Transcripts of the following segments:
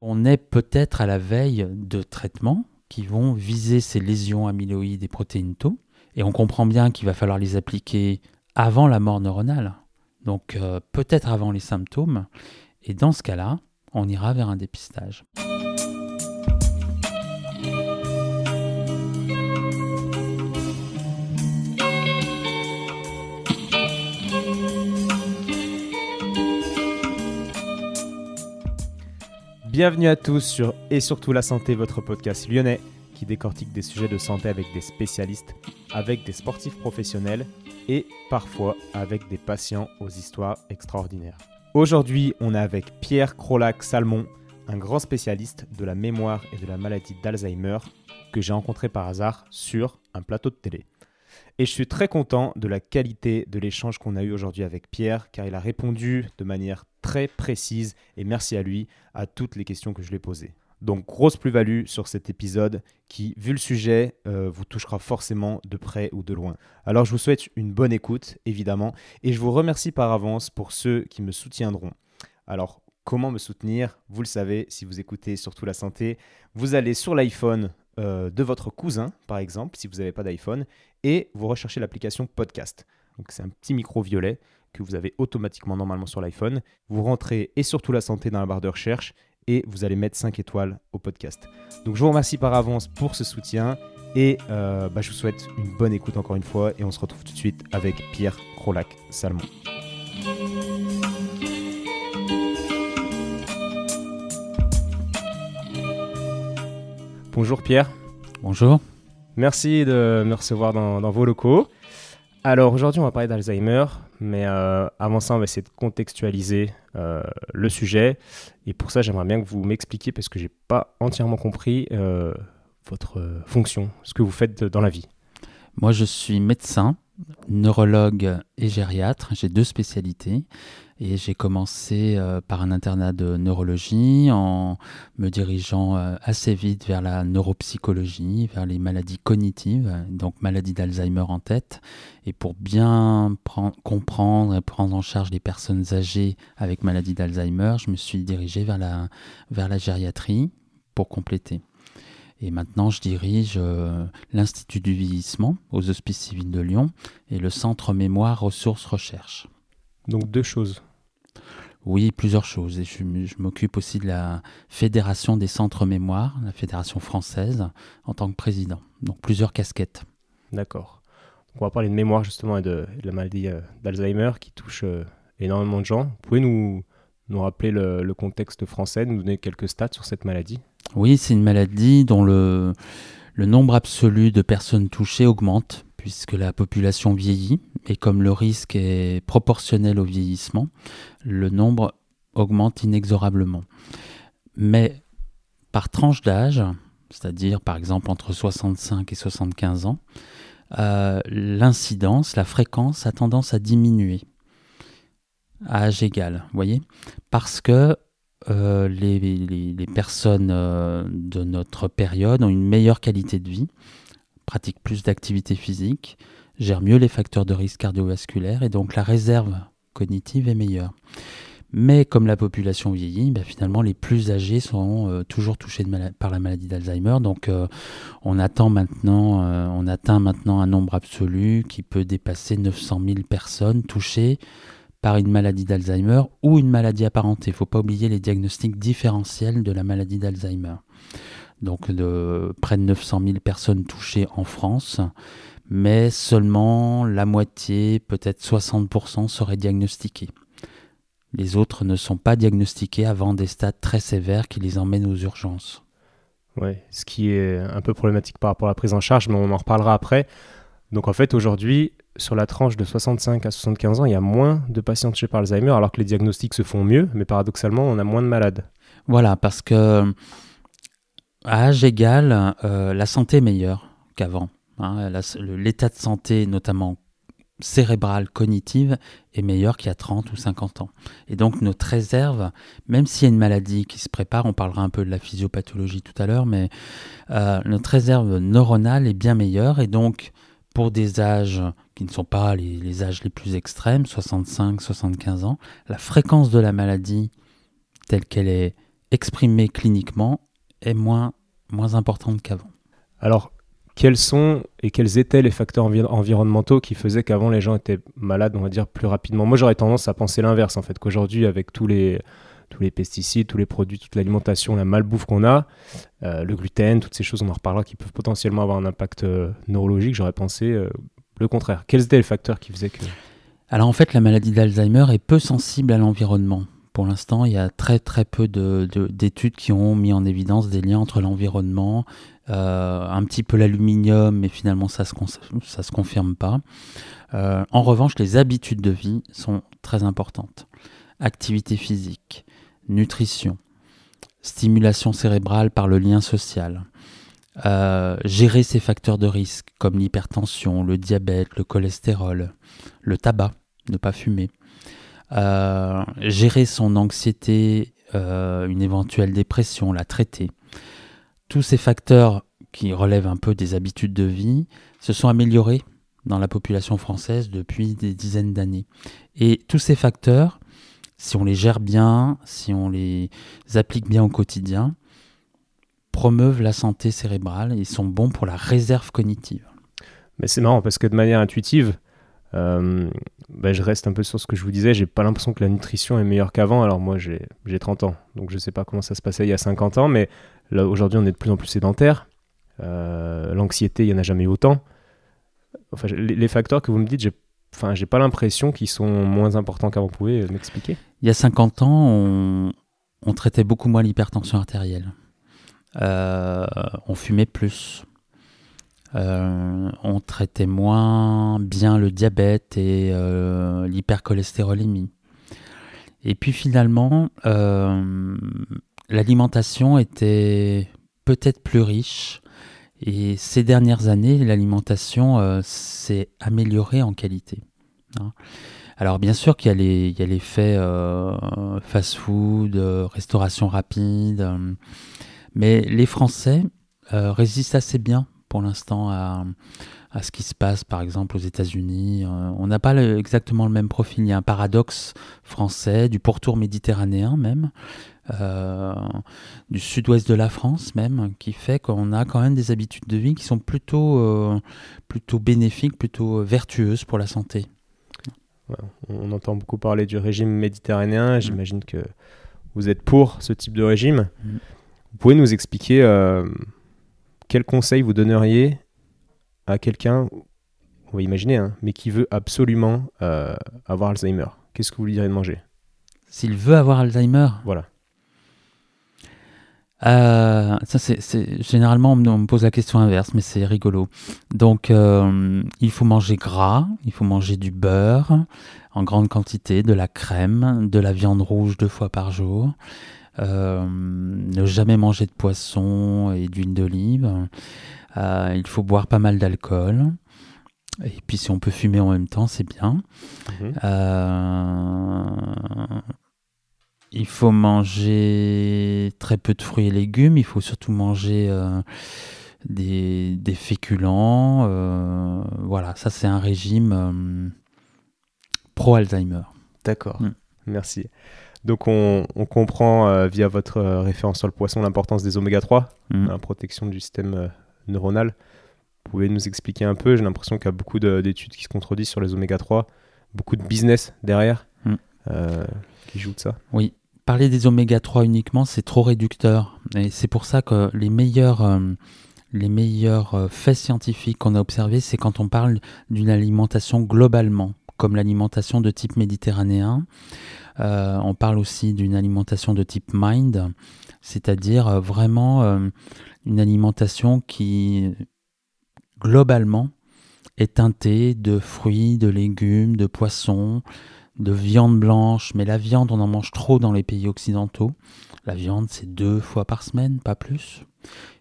On est peut-être à la veille de traitements qui vont viser ces lésions amyloïdes et protéines tau, et on comprend bien qu'il va falloir les appliquer avant la mort neuronale, donc euh, peut-être avant les symptômes, et dans ce cas-là, on ira vers un dépistage. Bienvenue à tous sur Et surtout la santé, votre podcast lyonnais qui décortique des sujets de santé avec des spécialistes, avec des sportifs professionnels et parfois avec des patients aux histoires extraordinaires. Aujourd'hui, on est avec Pierre Crolac-Salmon, un grand spécialiste de la mémoire et de la maladie d'Alzheimer que j'ai rencontré par hasard sur un plateau de télé. Et je suis très content de la qualité de l'échange qu'on a eu aujourd'hui avec Pierre, car il a répondu de manière très précise, et merci à lui, à toutes les questions que je lui ai posées. Donc grosse plus-value sur cet épisode qui, vu le sujet, euh, vous touchera forcément de près ou de loin. Alors je vous souhaite une bonne écoute, évidemment, et je vous remercie par avance pour ceux qui me soutiendront. Alors comment me soutenir? Vous le savez, si vous écoutez surtout la santé, vous allez sur l'iPhone euh, de votre cousin, par exemple, si vous n'avez pas d'iPhone, et vous recherchez l'application Podcast. Donc c'est un petit micro violet que vous avez automatiquement normalement sur l'iPhone. Vous rentrez et surtout la santé dans la barre de recherche et vous allez mettre 5 étoiles au podcast. Donc je vous remercie par avance pour ce soutien et euh, bah, je vous souhaite une bonne écoute encore une fois et on se retrouve tout de suite avec Pierre Crolac-Salmon. Bonjour Pierre. Bonjour. Merci de me recevoir dans, vos locaux. Alors aujourd'hui on va parler d'Alzheimer, mais euh, avant ça on va essayer de contextualiser euh, le sujet. Et pour ça j'aimerais bien que vous m'expliquiez, parce que j'ai pas entièrement compris euh, votre fonction, ce que vous faites dans la vie. Moi je suis médecin, neurologue et gériatre, j'ai deux spécialités. Et j'ai commencé euh, par un internat de neurologie en me dirigeant euh, assez vite vers la neuropsychologie, vers les maladies cognitives, donc maladie d'Alzheimer en tête. Et pour bien comprendre et prendre en charge les personnes âgées avec maladie d'Alzheimer, je me suis dirigé vers la, vers la gériatrie pour compléter. Et maintenant, je dirige euh, l'Institut du vieillissement aux Hospices civils de Lyon et le Centre Mémoire Ressources Recherche. Donc deux choses. Oui, plusieurs choses. Et je, m'occupe aussi de la Fédération des centres mémoire, la Fédération française, en tant que président. Donc plusieurs casquettes. D'accord. On va parler de mémoire justement et de, la maladie euh, d'Alzheimer qui touche euh, énormément de gens. Vous pouvez nous, nous rappeler le, contexte français, nous donner quelques stats sur cette maladie? Oui, c'est une maladie dont le, le nombre absolu de personnes touchées augmente puisque la population vieillit et comme le risque est proportionnel au vieillissement, le nombre augmente inexorablement. Mais par tranche d'âge, c'est-à-dire par exemple entre 65 et 75 ans, euh, l'incidence, la fréquence a tendance à diminuer à âge égal, voyez? Parce que euh, les, personnes euh, de notre période ont une meilleure qualité de vie, pratiquent plus d'activité physique, gèrent mieux les facteurs de risque cardiovasculaire et donc la réserve cognitive est meilleure. Mais comme la population vieillit, ben finalement les plus âgés sont euh, toujours touchés par la maladie d'Alzheimer. Donc euh, on, attend maintenant, euh, on atteint maintenant un nombre absolu qui peut dépasser 900 000 personnes touchées par une maladie d'Alzheimer ou une maladie apparentée. Il ne faut pas oublier les diagnostics différentiels de la maladie d'Alzheimer. Donc près de 900 000 personnes touchées en France mais seulement la moitié, peut-être 60% seraient diagnostiqués. Les autres ne sont pas diagnostiqués avant des stades très sévères qui les emmènent aux urgences. Oui, ce qui est un peu problématique par rapport à la prise en charge, mais on en reparlera après. Donc en fait, aujourd'hui, sur la tranche de 65 à 75 ans, il y a moins de patients touchés par Alzheimer, alors que les diagnostics se font mieux, mais paradoxalement, on a moins de malades. Voilà, parce que à âge égal, euh, la santé est meilleure qu'avant. Hein, l'état de santé, notamment cérébrale, cognitive, est meilleur qu'il y a 30 ou 50 ans. Et donc notre réserve, même s'il y a une maladie qui se prépare, on parlera un peu de la physiopathologie tout à l'heure, mais euh, notre réserve neuronale est bien meilleure. Et donc pour des âges qui ne sont pas les, les âges les plus extrêmes, 65, 75 ans, la fréquence de la maladie telle qu'elle est exprimée cliniquement est moins, moins importante qu'avant. Alors, quels sont et quels étaient les facteurs environnementaux qui faisaient qu'avant les gens étaient malades, on va dire, plus rapidement Moi, j'aurais tendance à penser l'inverse, en fait, qu'aujourd'hui, avec tous les, tous les pesticides, tous les produits, toute l'alimentation, la malbouffe qu'on a, euh, le gluten, toutes ces choses, on en reparlera, qui peuvent potentiellement avoir un impact euh, neurologique, j'aurais pensé euh, le contraire. Quels étaient les facteurs qui faisaient que... Alors en fait, la maladie d'Alzheimer est peu sensible à l'environnement. Pour l'instant, il y a très très peu d'études qui ont mis en évidence des liens entre l'environnement, un petit peu l'aluminium, mais finalement ça ça se confirme pas. en revanche, les habitudes de vie sont très importantes. Activité physique, nutrition, stimulation cérébrale par le lien social, euh, gérer ces facteurs de risque comme l'hypertension, le diabète, le cholestérol, le tabac, ne pas fumer, euh, gérer son anxiété, euh, une éventuelle dépression, la traiter. Tous ces facteurs qui relèvent un peu des habitudes de vie se sont améliorés dans la population française depuis des dizaines d'années. Et tous ces facteurs si on les gère bien, si on les applique bien au quotidien, promeuvent la santé cérébrale et sont bons pour la réserve cognitive. Mais c'est marrant parce que de manière intuitive, euh, bah, je reste un peu sur ce que je vous disais, j'ai pas l'impression que la nutrition est meilleure qu'avant. Alors moi j'ai 30 ans, donc je sais pas comment ça se passait il y a 50 ans, mais aujourd'hui on est de plus en plus sédentaire. Euh, l'anxiété, il y en a jamais eu autant. Enfin, les, facteurs que vous me dites, j'ai enfin, pas l'impression qu'ils sont moins importants qu'avant. Vous pouvez m'expliquer? Il y a 50 ans, on, traitait beaucoup moins l'hypertension artérielle. Euh, on fumait plus. Euh, on traitait moins bien le diabète et euh, l'hypercholestérolémie. Et puis finalement, l'alimentation était peut-être plus riche, et ces dernières années, l'alimentation euh, s'est améliorée en qualité. Hein. Alors bien sûr qu'il y a l'effet euh, fast-food, euh, restauration rapide, mais les Français résistent assez bien pour l'instant à, à, ce qui se passe par exemple aux États-Unis. on n'a pas exactement le même profil, il y a un paradoxe français, du pourtour méditerranéen même, euh, du sud-ouest de la France même, qui fait qu'on a quand même des habitudes de vie qui sont plutôt, euh, plutôt bénéfiques, plutôt vertueuses pour la santé. on entend beaucoup parler du régime méditerranéen, mm. j'imagine que vous êtes pour ce type de régime. Mm. Vous pouvez nous expliquer euh, quels conseils vous donneriez à quelqu'un, on va imaginer, hein, mais qui veut absolument avoir Alzheimer? Qu'est-ce que vous lui direz de manger? S'il veut avoir Alzheimer? Voilà. Euh, ça, c'est, généralement, on me, pose la question inverse, mais c'est rigolo. Donc, euh, il faut manger gras, il faut manger du beurre en grande quantité, de la crème, de la viande rouge deux fois par jour. Euh, ne jamais manger de poisson et d'huile d'olive. il faut boire pas mal d'alcool. Et puis si on peut fumer en même temps, c'est bien. Mhm. Il faut manger très peu de fruits et légumes. Il faut surtout manger euh, des, féculents. Euh, voilà, ça c'est un régime euh, pro-Alzheimer. D'accord, mm. merci. Donc on, comprend via votre référence sur le poisson l'importance des oméga 3, mm. la protection du système neuronal. Vous pouvez nous expliquer un peu J'ai l'impression qu'il y a beaucoup d'études qui se contredisent sur les oméga 3, beaucoup de business derrière. Mm. qui joue de ça. Oui, parler des oméga 3 uniquement, c'est trop réducteur. Et c'est pour ça que les meilleurs, euh, euh, faits scientifiques qu'on a observés, c'est quand on parle d'une alimentation globalement, comme l'alimentation de type méditerranéen. Euh, on parle aussi d'une alimentation de type mind, c'est-à-dire vraiment une alimentation qui, globalement, est teintée de fruits, de légumes, de poissons, de viande blanche, mais la viande, on en mange trop dans les pays occidentaux. La viande, c'est deux fois par semaine, pas plus.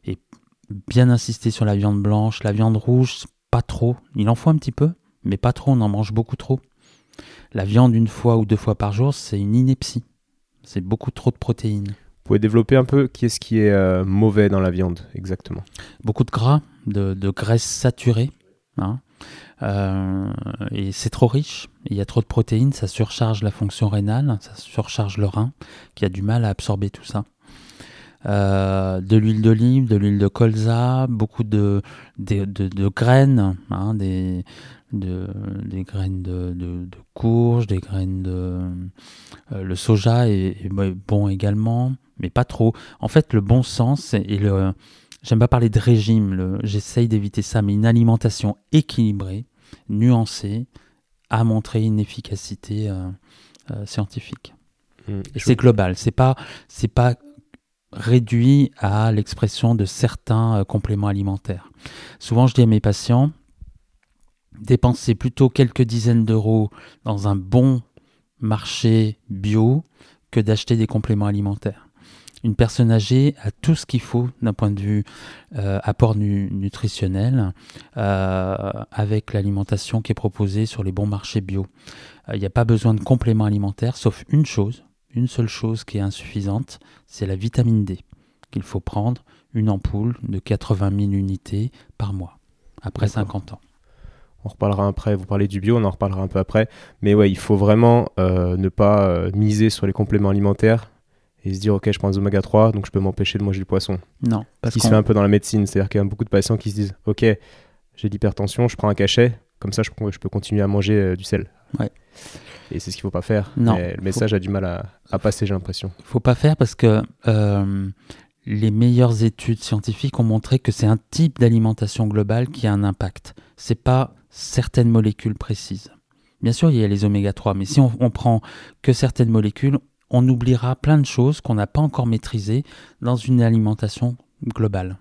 Et bien insister sur la viande blanche. La viande rouge, pas trop. Il en faut un petit peu, mais pas trop, on en mange beaucoup trop. La viande une fois ou deux fois par jour, c'est une ineptie. C'est beaucoup trop de protéines. Vous pouvez développer un peu qui est-ce qui est euh, mauvais dans la viande exactement? Beaucoup de gras, de, de graisse saturée. Hein. Euh, et c'est trop riche, il y a trop de protéines, ça surcharge la fonction rénale, ça surcharge le rein, qui a du mal à absorber tout ça. euh, de l'huile d'olive, de l'huile de colza, beaucoup de, graines, hein, des, de, des graines de, courge, des graines de... Euh, le soja est, bon également, mais pas trop. En fait, le bon sens et. J'aime pas parler de régime, j'essaye d'éviter ça, mais une alimentation équilibrée, nuancée, a montré une efficacité euh, scientifique. Mmh, c'est global, c'est pas c'est pas réduit à l'expression de certains euh, compléments alimentaires. Souvent, je dis à mes patients, dépensez plutôt quelques dizaines d'euros dans un bon marché bio que d'acheter des compléments alimentaires. Une personne âgée a tout ce qu'il faut d'un point de vue euh, apport nutritionnel euh, avec l'alimentation qui est proposée sur les bons marchés bio. Il n'y a pas besoin de compléments alimentaires, sauf une chose, une seule chose qui est insuffisante, c'est la vitamine D, qu'il faut prendre une ampoule de 80 000 unités par mois, après 50 ans. On reparlera après, vous parlez du bio, on en reparlera un peu après. Mais ouais, il faut vraiment euh, ne pas euh, miser sur les compléments alimentaires et se dire, ok, je prends des oméga 3, donc je peux m'empêcher de manger du poisson. Non. Parce Ce qui se fait un peu dans la médecine, c'est-à-dire qu'il y a beaucoup de patients qui se disent, ok, j'ai l'hypertension, je prends un cachet, comme ça je, peux continuer à manger euh, du sel. Ouais. Et c'est ce qu'il ne faut pas faire. Non. le message a du mal à, passer, j'ai l'impression. Il ne faut pas faire parce que euh, les meilleures études scientifiques ont montré que c'est un type d'alimentation globale qui a un impact. Ce n'est pas certaines molécules précises. Bien sûr, il y a les oméga 3, mais si on, on prend que certaines molécules, on oubliera plein de choses qu'on n'a pas encore maîtrisées dans une alimentation globale.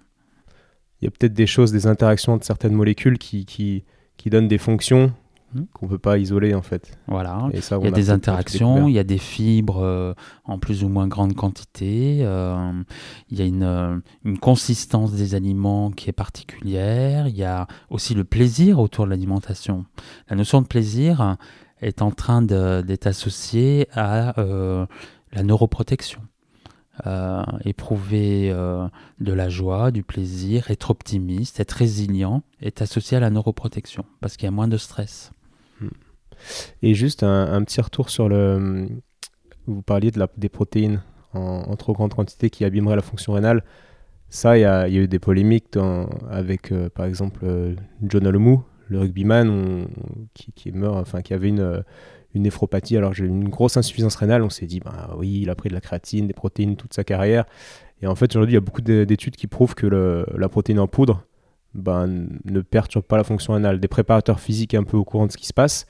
Il y a peut-être des choses, des interactions entre certaines molécules qui, qui, qui donnent des fonctions Hmm. qu'on peut pas isoler en fait. Voilà. il y a, des interactions, il y a des fibres euh, en plus ou moins grande quantité, euh, il y a une, euh, une, consistance des aliments qui est particulière, il y a aussi le plaisir autour de l'alimentation. La notion de plaisir est en train d'être associée à la neuroprotection. éprouver de la joie, du plaisir, être optimiste, être résilient est associé à la neuroprotection parce qu'il y a moins de stress. Et juste un, petit retour sur le. Vous parliez de la, des protéines en, trop grande quantité qui abîmeraient la fonction rénale. Ça, il y, a eu des polémiques avec, euh, par exemple, euh, John Olomou, le rugbyman, qui, qui, meurt, enfin, qui avait une, une néphropathie. Alors, j'ai une grosse insuffisance rénale. On s'est dit, bah oui, il a pris de la créatine, des protéines toute sa carrière. Et en fait, aujourd'hui, il y a beaucoup d'études qui prouvent que la protéine en poudre ben, ne perturbe pas la fonction rénale. Des préparateurs physiques un peu au courant de ce qui se passe.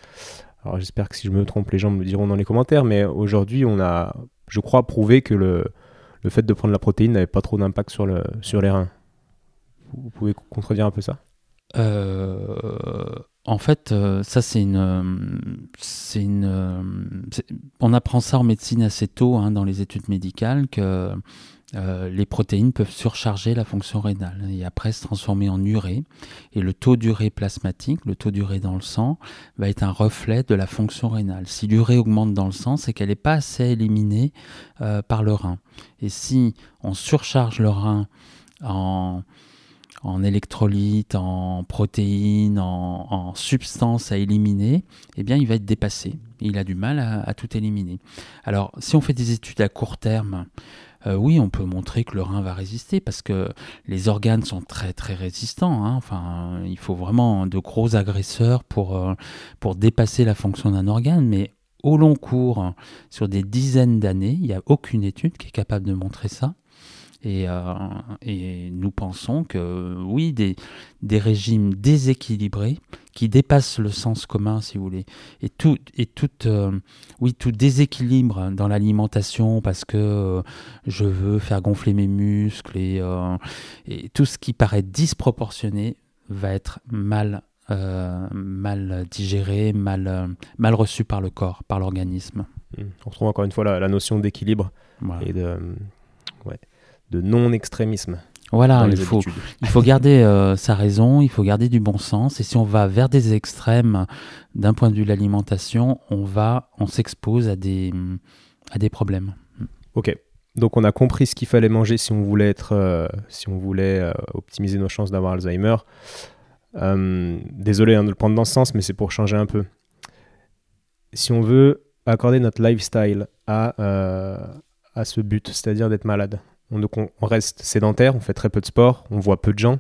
Alors j'espère que si je me trompe, les gens me diront dans les commentaires, mais aujourd'hui, on a, je crois, prouvé que le, le fait de prendre la protéine n'avait pas trop d'impact sur, le, sur les reins. Vous pouvez contredire un peu ça? En fait, euh, ça c'est une, c'est une, on apprend ça en médecine assez tôt hein, dans les études médicales que euh, les protéines peuvent surcharger la fonction rénale et après se transformer en urée. Et le taux d'urée plasmatique, le taux d'urée dans le sang, va être un reflet de la fonction rénale. Si l'urée augmente dans le sang, c'est qu'elle n'est pas assez éliminée euh, par le rein. Et si on surcharge le rein en, en électrolytes, en protéines, en, substances à éliminer, eh bien, il va être dépassé. Il a du mal à, tout éliminer. Alors, si on fait des études à court terme, euh, oui, on peut montrer que le rein va résister parce que les organes sont très très résistants. Hein. Enfin, il faut vraiment de gros agresseurs pour, euh, pour dépasser la fonction d'un organe. Mais au long cours, sur des dizaines d'années, il n'y a aucune étude qui est capable de montrer ça. Euh, et, nous pensons que oui, des, des, régimes déséquilibrés qui dépassent le sens commun, si vous voulez, et tout, et tout, euh, oui, tout déséquilibre dans l'alimentation parce que euh, je veux faire gonfler mes muscles et, et, tout ce qui paraît disproportionné va être mal, mal digéré, mal, mal reçu par le corps, par l'organisme. Mmh. On retrouve encore une fois la, la notion d'équilibre et de ouais, de non-extrémisme. Voilà, il faut, il faut garder euh, sa raison, il faut garder du bon sens. Et si on va vers des extrêmes d'un point de vue de l'alimentation, on va, on s'expose à des, à des problèmes. Ok. Donc on a compris ce qu'il fallait manger si on voulait être, euh, si on voulait euh, optimiser nos chances d'avoir Alzheimer. désolé hein, de le prendre dans ce sens, mais c'est pour changer un peu. Si on veut accorder notre lifestyle à, à ce but, c'est-à-dire d'être malade, on, on reste sédentaire, on fait très peu de sport, on voit peu de gens.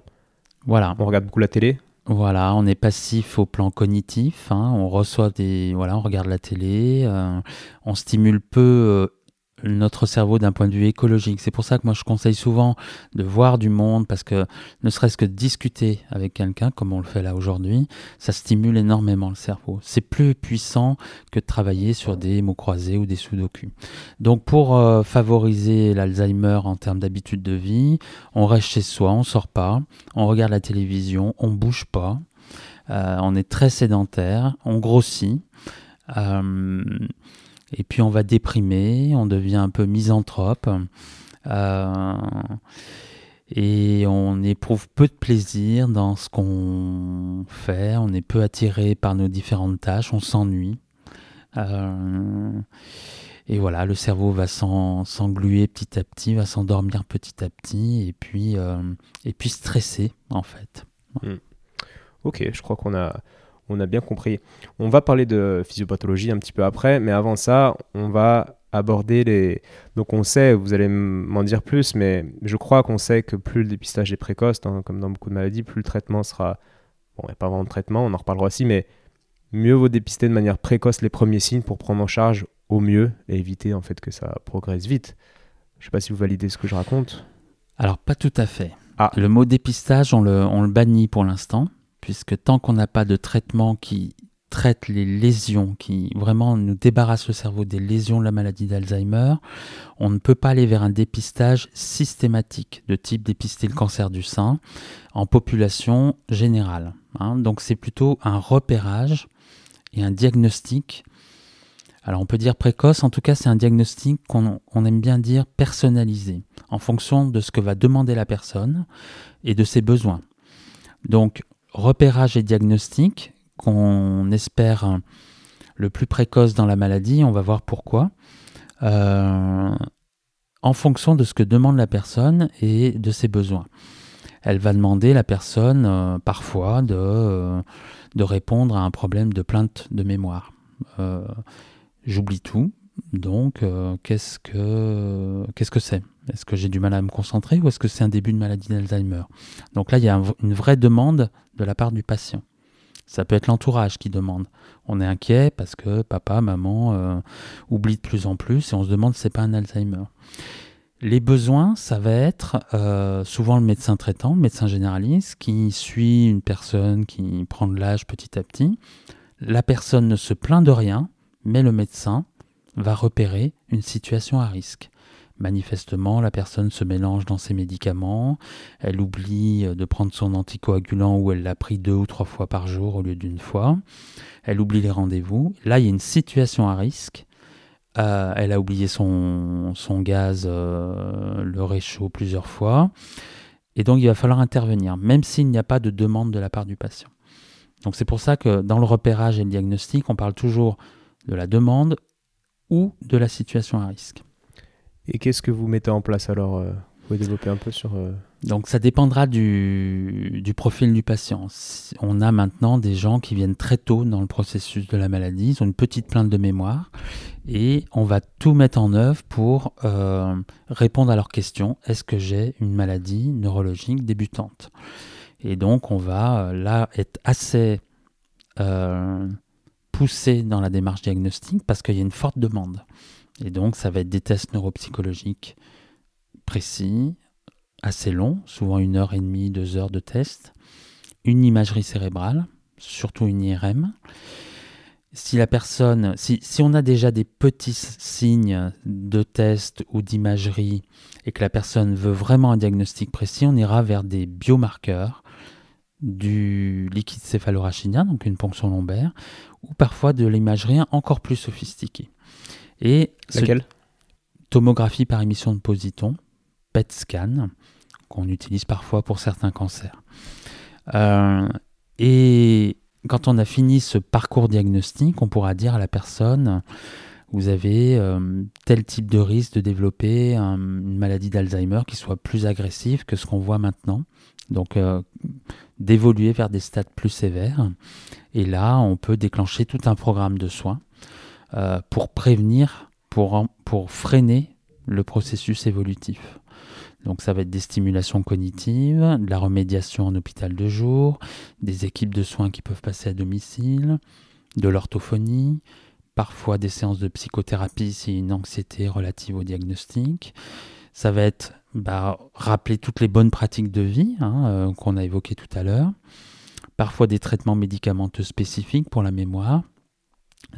Voilà. On regarde beaucoup la télé. Voilà, on est passif au plan cognitif. Hein. on reçoit des, voilà, on regarde la télé, euh, on stimule peu euh, notre cerveau d'un point de vue écologique. C'est pour ça que moi je conseille souvent de voir du monde parce que ne serait-ce que discuter avec quelqu'un comme on le fait là aujourd'hui, ça stimule énormément le cerveau. C'est plus puissant que de travailler sur des mots croisés ou des sudoku. Donc pour euh, favoriser l'Alzheimer en termes d'habitude de vie, on reste chez soi, on sort pas, on regarde la télévision, on bouge pas, euh, on est très sédentaire, on grossit. Euh, et puis on va déprimer, on devient un peu misanthrope. Euh, et on éprouve peu de plaisir dans ce qu'on fait, on est peu attiré par nos différentes tâches, on s'ennuie. Euh, et voilà, le cerveau va s'engluer petit à petit, va s'endormir petit à petit, et puis, euh, et puis stresser en fait. Hmm. Ok, je crois qu'on a, on a bien compris. On va parler de physiopathologie un petit peu après, mais avant ça, on va aborder les... Donc on sait, vous allez m'en dire plus, mais je crois qu'on sait que plus le dépistage est précoce, hein, comme dans beaucoup de maladies, plus le traitement sera... Bon, il n'y a pas vraiment de traitement, on en reparlera aussi, mais mieux vaut dépister de manière précoce les premiers signes pour prendre en charge au mieux et éviter en fait que ça progresse vite. Je ne sais pas si vous validez ce que je raconte. Alors pas tout à fait. Ah. Le mot dépistage, on le, on le bannit pour l'instant puisque tant qu'on n'a pas de traitement qui traite les lésions, qui vraiment nous débarrasse le cerveau des lésions de la maladie d'Alzheimer, on ne peut pas aller vers un dépistage systématique de type dépister le cancer du sein en population générale. Hein. Donc c'est plutôt un repérage et un diagnostic. Alors on peut dire précoce, en tout cas c'est un diagnostic qu'on aime bien dire personnalisé, en fonction de ce que va demander la personne et de ses besoins. Donc repérage et diagnostic qu'on espère le plus précoce dans la maladie, on va voir pourquoi, euh, en fonction de ce que demande la personne et de ses besoins. Elle va demander la personne euh, parfois euh, de, répondre à un problème de plainte de mémoire. J'oublie tout, donc qu'est-ce que qu'est-ce que c'est? Est-ce que j'ai du mal à me concentrer ou est-ce que c'est un début de maladie d'Alzheimer? Donc là, il y a une vraie demande de la part du patient. Ça peut être l'entourage qui demande. On est inquiet parce que papa, maman euh, oublient de plus en plus et on se demande si c'est pas un Alzheimer. Les besoins, ça va être euh, souvent le médecin traitant, le médecin généraliste, qui suit une personne qui prend de l'âge petit à petit. La personne ne se plaint de rien, mais le médecin va repérer une situation à risque. Manifestement, la personne se mélange dans ses médicaments, elle oublie de prendre son anticoagulant ou elle l'a pris deux ou trois fois par jour au lieu d'une fois, elle oublie les rendez-vous. Là, il y a une situation à risque. Euh, elle a oublié son, son gaz, euh, le réchaud plusieurs fois. Et donc, il va falloir intervenir, même s'il n'y a pas de demande de la part du patient. Donc, c'est pour ça que dans le repérage et le diagnostic, on parle toujours de la demande ou de la situation à risque. Et qu'est-ce que vous mettez en place alors euh, Vous pouvez développer un peu sur... Euh, Donc ça dépendra du, du, profil du patient. On a maintenant des gens qui viennent très tôt dans le processus de la maladie, ils ont une petite plainte de mémoire, et on va tout mettre en œuvre pour euh, répondre à leurs questions. Est-ce que j'ai une maladie neurologique débutante? Et donc on va là être assez poussé dans la démarche diagnostique parce qu'il y a une forte demande. Et donc, ça va être des tests neuropsychologiques précis, assez longs, souvent une heure et demie, deux heures de test, une imagerie cérébrale, surtout une IRM. Si la personne, si, si on a déjà des petits signes de test ou d'imagerie et que la personne veut vraiment un diagnostic précis, on ira vers des biomarqueurs du liquide céphalorachidien, donc une ponction lombaire, ou parfois de l'imagerie encore plus sophistiquée. Et Laquelle? Tomographie par émission de positons, PET scan, qu'on utilise parfois pour certains cancers. Euh, et quand on a fini ce parcours diagnostique, on pourra dire à la personne, vous avez euh, tel type de risque de développer une maladie d'Alzheimer qui soit plus agressive que ce qu'on voit maintenant. Donc euh, d'évoluer vers des stades plus sévères. Et là, on peut déclencher tout un programme de soins euh, pour prévenir, pour, pour freiner le processus évolutif. Donc ça va être des stimulations cognitives, de la remédiation en hôpital de jour, des équipes de soins qui peuvent passer à domicile, de l'orthophonie, parfois des séances de psychothérapie a une anxiété relative au diagnostic. Ça va être bah, rappeler toutes les bonnes pratiques de vie hein, euh, qu'on a évoquées tout à l'heure. Parfois des traitements médicamenteux spécifiques pour la mémoire.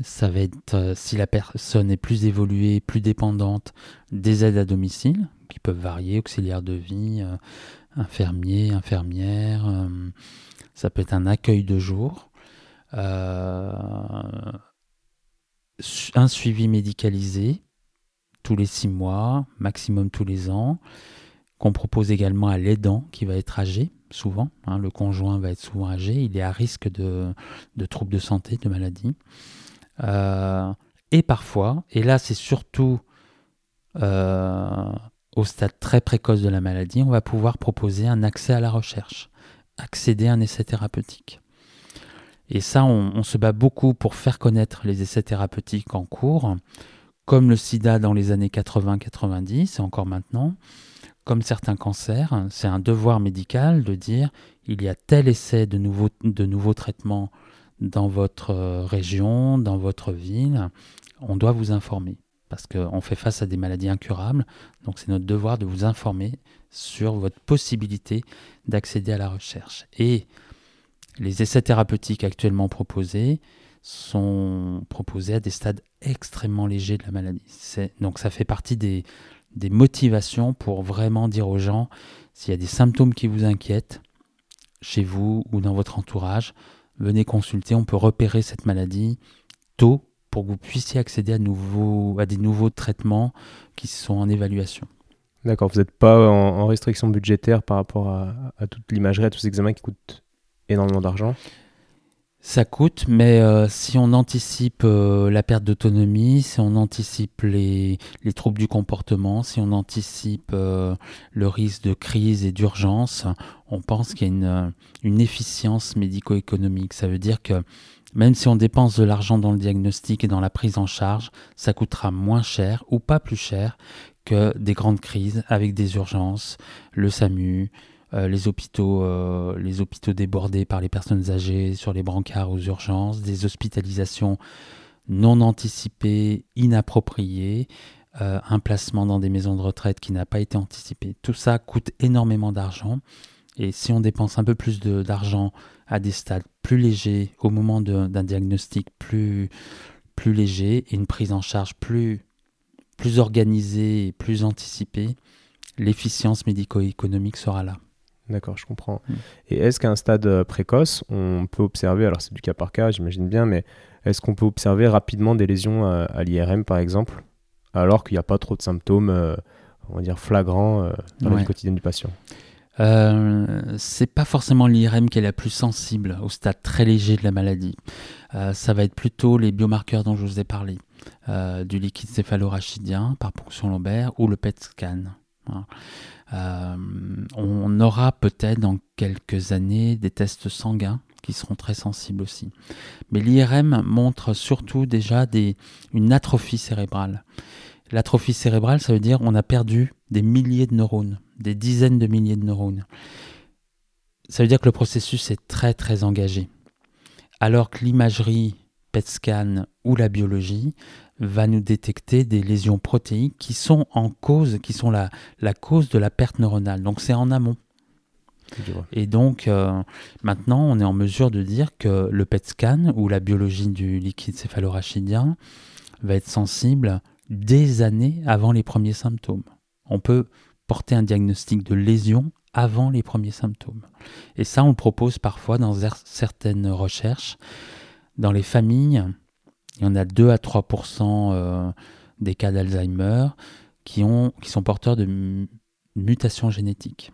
Ça va être, euh, si la personne est plus évoluée, plus dépendante, des aides à domicile qui peuvent varier, auxiliaires de vie, euh, infirmiers, infirmières. ça peut être un accueil de jour un suivi médicalisé tous les six mois, maximum tous les ans, qu'on propose également à l'aidant qui va être âgé, souvent. Hein, le conjoint va être souvent âgé, il est à risque de, troubles de santé, de maladies. Euh, et parfois, et là c'est surtout euh, au stade très précoce de la maladie, on va pouvoir proposer un accès à la recherche, accéder à un essai thérapeutique. Et ça, on, se bat beaucoup pour faire connaître les essais thérapeutiques en cours, comme le sida dans les années 80-90 et encore maintenant, comme certains cancers. C'est un devoir médical de dire il y a tel essai de nouveaux, de traitements dans votre euh, région, dans votre ville. On doit vous informer parce qu'on fait face à des maladies incurables. Donc c'est notre devoir de vous informer sur votre possibilité d'accéder à la recherche. Et les essais thérapeutiques actuellement proposés sont proposés à des stades extrêmement légers de la maladie. Donc ça fait partie des, motivations pour vraiment dire aux gens, s'il y a des symptômes qui vous inquiètent, chez vous ou dans votre entourage, venez consulter, on peut repérer cette maladie tôt pour que vous puissiez accéder à, des nouveaux traitements qui sont en évaluation. D'accord, vous n'êtes pas en, restriction budgétaire par rapport à, à toute l'imagerie, à tous ces examens qui coûtent énormément d'argent ça coûte, mais euh, si on anticipe euh, la perte d'autonomie, si on anticipe les, troubles du comportement, si on anticipe euh, le risque de crise et d'urgence, on pense qu'il y a une, une efficience médico-économique. Ça veut dire que même si on dépense de l'argent dans le diagnostic et dans la prise en charge, ça coûtera moins cher ou pas plus cher que des grandes crises avec des urgences, le SAMU, les, hôpitaux, euh, les hôpitaux débordés par les personnes âgées sur les brancards aux urgences, des hospitalisations non anticipées, inappropriées, euh, un placement dans des maisons de retraite qui n'a pas été anticipé. Tout ça coûte énormément d'argent. Et si on dépense un peu plus d'argent à des stades plus légers, au moment d'un diagnostic plus, plus léger et une prise en charge plus, plus organisée et plus anticipée, l'efficience médico-économique sera là. D'accord, je comprends. Mm. Et est-ce qu'à un stade euh, précoce, on peut observer, alors c'est du cas par cas, j'imagine bien, mais est-ce qu'on peut observer rapidement des lésions euh, à, l'IRM par exemple, alors qu'il n'y a pas trop de symptômes, euh, on va dire, flagrants dans le quotidien du patient? C'est pas forcément l'IRM qui est la plus sensible au stade très léger de la maladie. ça va être plutôt les biomarqueurs dont je vous ai parlé, du liquide céphalorachidien par ponction lombaire ou le PET scan. Euh, on aura peut-être dans quelques années des tests sanguins qui seront très sensibles aussi. Mais l'IRM montre surtout déjà une atrophie cérébrale. L'atrophie cérébrale, ça veut dire on a perdu des milliers de neurones, des dizaines de milliers de neurones. Ça veut dire que le processus est très très engagé. Alors que l'imagerie PET scan ou la biologie va nous détecter des lésions protéiques qui sont en cause, qui sont la, la cause de la perte neuronale. Donc c'est en amont. Et donc euh, maintenant, on est en mesure de dire que le PET scan ou la biologie du liquide céphalorachidien va être sensible des années avant les premiers symptômes. On peut porter un diagnostic de lésion avant les premiers symptômes. Et ça, on le propose parfois dans certaines recherches. Dans les familles, il y en a 2 à 3 euh, des cas d'Alzheimer qui, qui sont porteurs de mutations génétiques.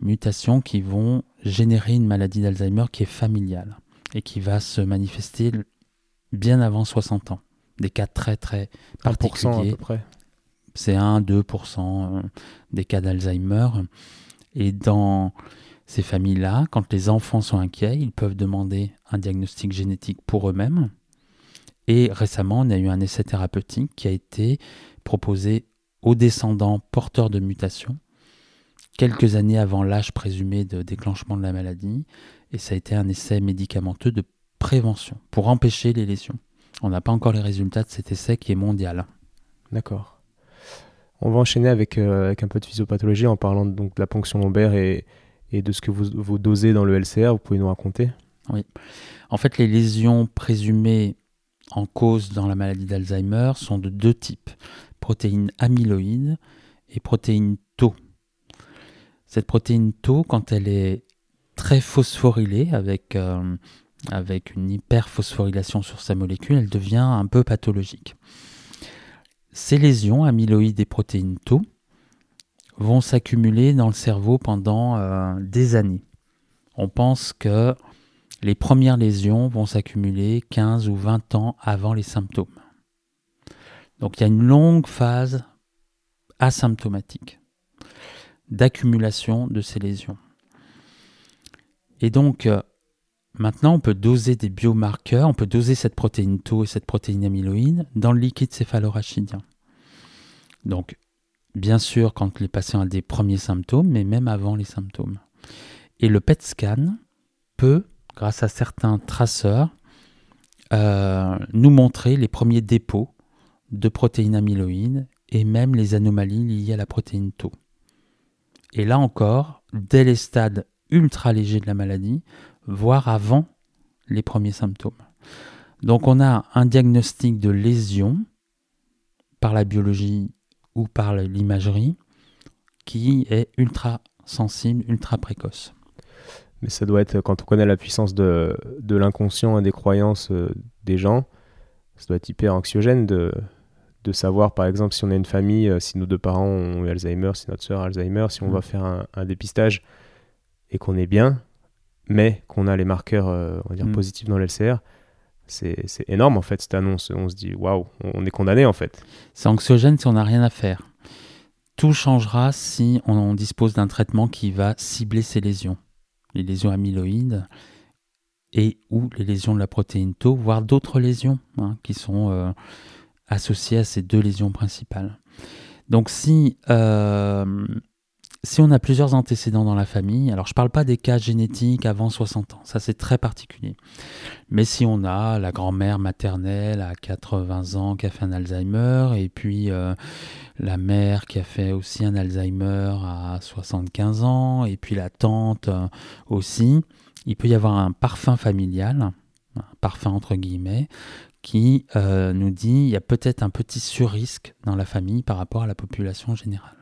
Mutations qui vont générer une maladie d'Alzheimer qui est familiale et qui va se manifester bien avant 60 ans. Des cas très très particuliers. à peu près. C'est 1-2% euh, des cas d'Alzheimer. Et dans ces familles-là, quand les enfants sont inquiets, ils peuvent demander un diagnostic génétique pour eux-mêmes et récemment, on a eu un essai thérapeutique qui a été proposé aux descendants porteurs de mutations quelques années avant l'âge présumé de déclenchement de la maladie, et ça a été un essai médicamenteux de prévention pour empêcher les lésions. On n'a pas encore les résultats de cet essai qui est mondial. D'accord. On va enchaîner avec, euh, avec un peu de physiopathologie en parlant donc, de la ponction lombaire et, et de ce que vous, vous dosez dans le LCR. Vous pouvez nous raconter? Oui. En fait, les lésions présumées en cause dans la maladie d'Alzheimer sont de deux types protéines amyloïdes et protéines tau. Cette protéine tau, quand elle est très phosphorylée avec, euh, avec une hyperphosphorylation sur sa molécule, elle devient un peu pathologique. Ces lésions amyloïdes et protéines tau vont s'accumuler dans le cerveau pendant euh, des années. On pense que les premières lésions vont s'accumuler 15 ou 20 ans avant les symptômes. Donc il y a une longue phase asymptomatique d'accumulation de ces lésions. Et donc euh, maintenant on peut doser des biomarqueurs, on peut doser cette protéine tau et cette protéine amyloïde dans le liquide céphalorachidien. Donc bien sûr quand les patients ont des premiers symptômes, mais même avant les symptômes. Et le PET scan peut, grâce à certains traceurs, euh, nous montrer les premiers dépôts de protéines amyloïdes et même les anomalies liées à la protéine tau. Et là encore, dès les stades ultra légers de la maladie, voire avant les premiers symptômes. Donc on a un diagnostic de lésion par la biologie ou par l'imagerie qui est ultra sensible, ultra précoce. Mais ça doit être, quand on connaît la puissance de, de l'inconscient et des croyances euh, des gens, ça doit être hyper anxiogène de, de savoir, par exemple, si on a une famille, euh, si nos deux parents ont Alzheimer, si notre soeur a Alzheimer, si on mm. va faire un, dépistage et qu'on est bien, mais qu'on a les marqueurs euh, on va dire, mm. positifs dans l'LCR, c'est énorme en fait cette annonce. On se dit waouh, on est condamné en fait. C'est anxiogène si on n'a rien à faire. Tout changera si on, dispose d'un traitement qui va cibler ces lésions, les lésions amyloïdes et ou les lésions de la protéine tau, voire d'autres lésions hein, qui sont euh, associées à ces deux lésions principales. Donc si euh, si on a plusieurs antécédents dans la famille, alors je ne parle pas des cas génétiques avant 60 ans, ça c'est très particulier. Mais si on a la grand-mère maternelle à 80 ans qui a fait un Alzheimer, et puis euh, la mère qui a fait aussi un Alzheimer à 75 ans, et puis la tante euh, aussi, il peut y avoir un parfum familial, parfum entre guillemets, qui euh, nous dit il y a peut-être un petit surrisque dans la famille par rapport à la population générale.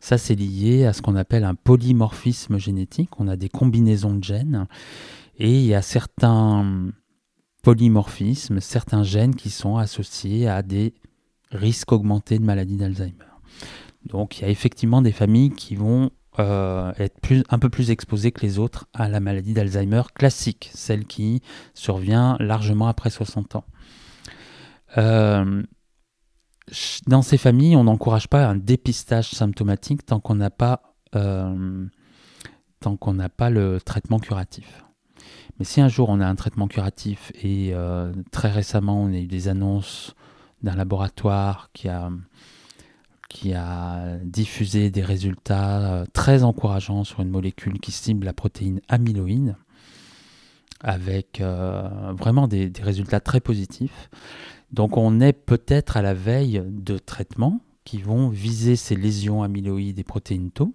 Ça, c'est lié à ce qu'on appelle un polymorphisme génétique. On a des combinaisons de gènes et il y a certains polymorphismes, certains gènes qui sont associés à des risques augmentés de maladie d'Alzheimer. Donc il y a effectivement des familles qui vont euh, être un peu plus exposées que les autres à la maladie d'Alzheimer classique, celle qui survient largement après 60 ans. Euh, dans ces familles, on n'encourage pas un dépistage symptomatique tant qu'on n'a pas, euh, pas le traitement curatif. Mais si un jour on a un traitement curatif et euh, très récemment on a eu des annonces d'un laboratoire qui a, qui a diffusé des résultats euh, très encourageants sur une molécule qui cible la protéine amyloïde, avec vraiment des, résultats très positifs, donc on est peut-être à la veille de traitements qui vont viser ces lésions amyloïdes et protéines tau.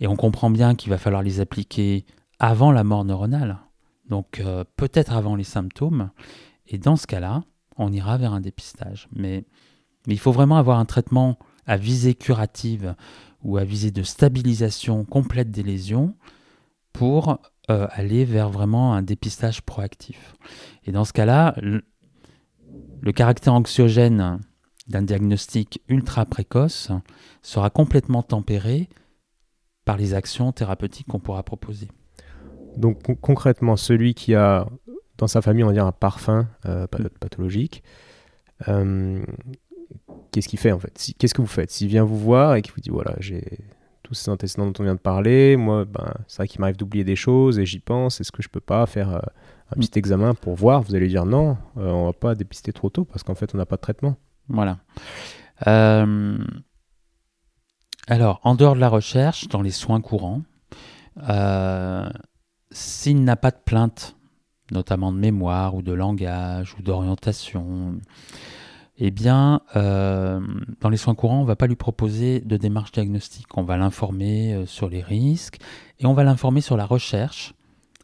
Et on comprend bien qu'il va falloir les appliquer avant la mort neuronale, donc euh, peut-être avant les symptômes. Et dans ce cas-là, on ira vers un dépistage. Mais, il faut vraiment avoir un traitement à visée curative ou à visée de stabilisation complète des lésions pour euh, aller vers vraiment un dépistage proactif. Et dans ce cas-là, le caractère anxiogène d'un diagnostic ultra précoce sera complètement tempéré par les actions thérapeutiques qu'on pourra proposer. Donc concrètement, celui qui a dans sa famille, on va dire, un parfum euh, pathologique, euh, qu'est-ce qu'il fait en fait? Qu'est-ce que vous faites? S'il vient vous voir et qu'il vous dit, voilà, j'ai tous ces antécédents dont on vient de parler, moi, ben, c'est vrai qu'il m'arrive d'oublier des choses et j'y pense, est-ce que je peux pas faire euh, un petit examen pour voir, vous allez dire non, euh, on va pas dépister trop tôt parce qu'en fait on n'a pas de traitement. Voilà. Euh, Alors, en dehors de la recherche, dans les soins courants, euh, s'il n'a pas de plainte, notamment de mémoire ou de langage ou d'orientation, eh bien, euh, dans les soins courants, on ne va pas lui proposer de démarche diagnostique. On va l'informer sur les risques et on va l'informer sur la recherche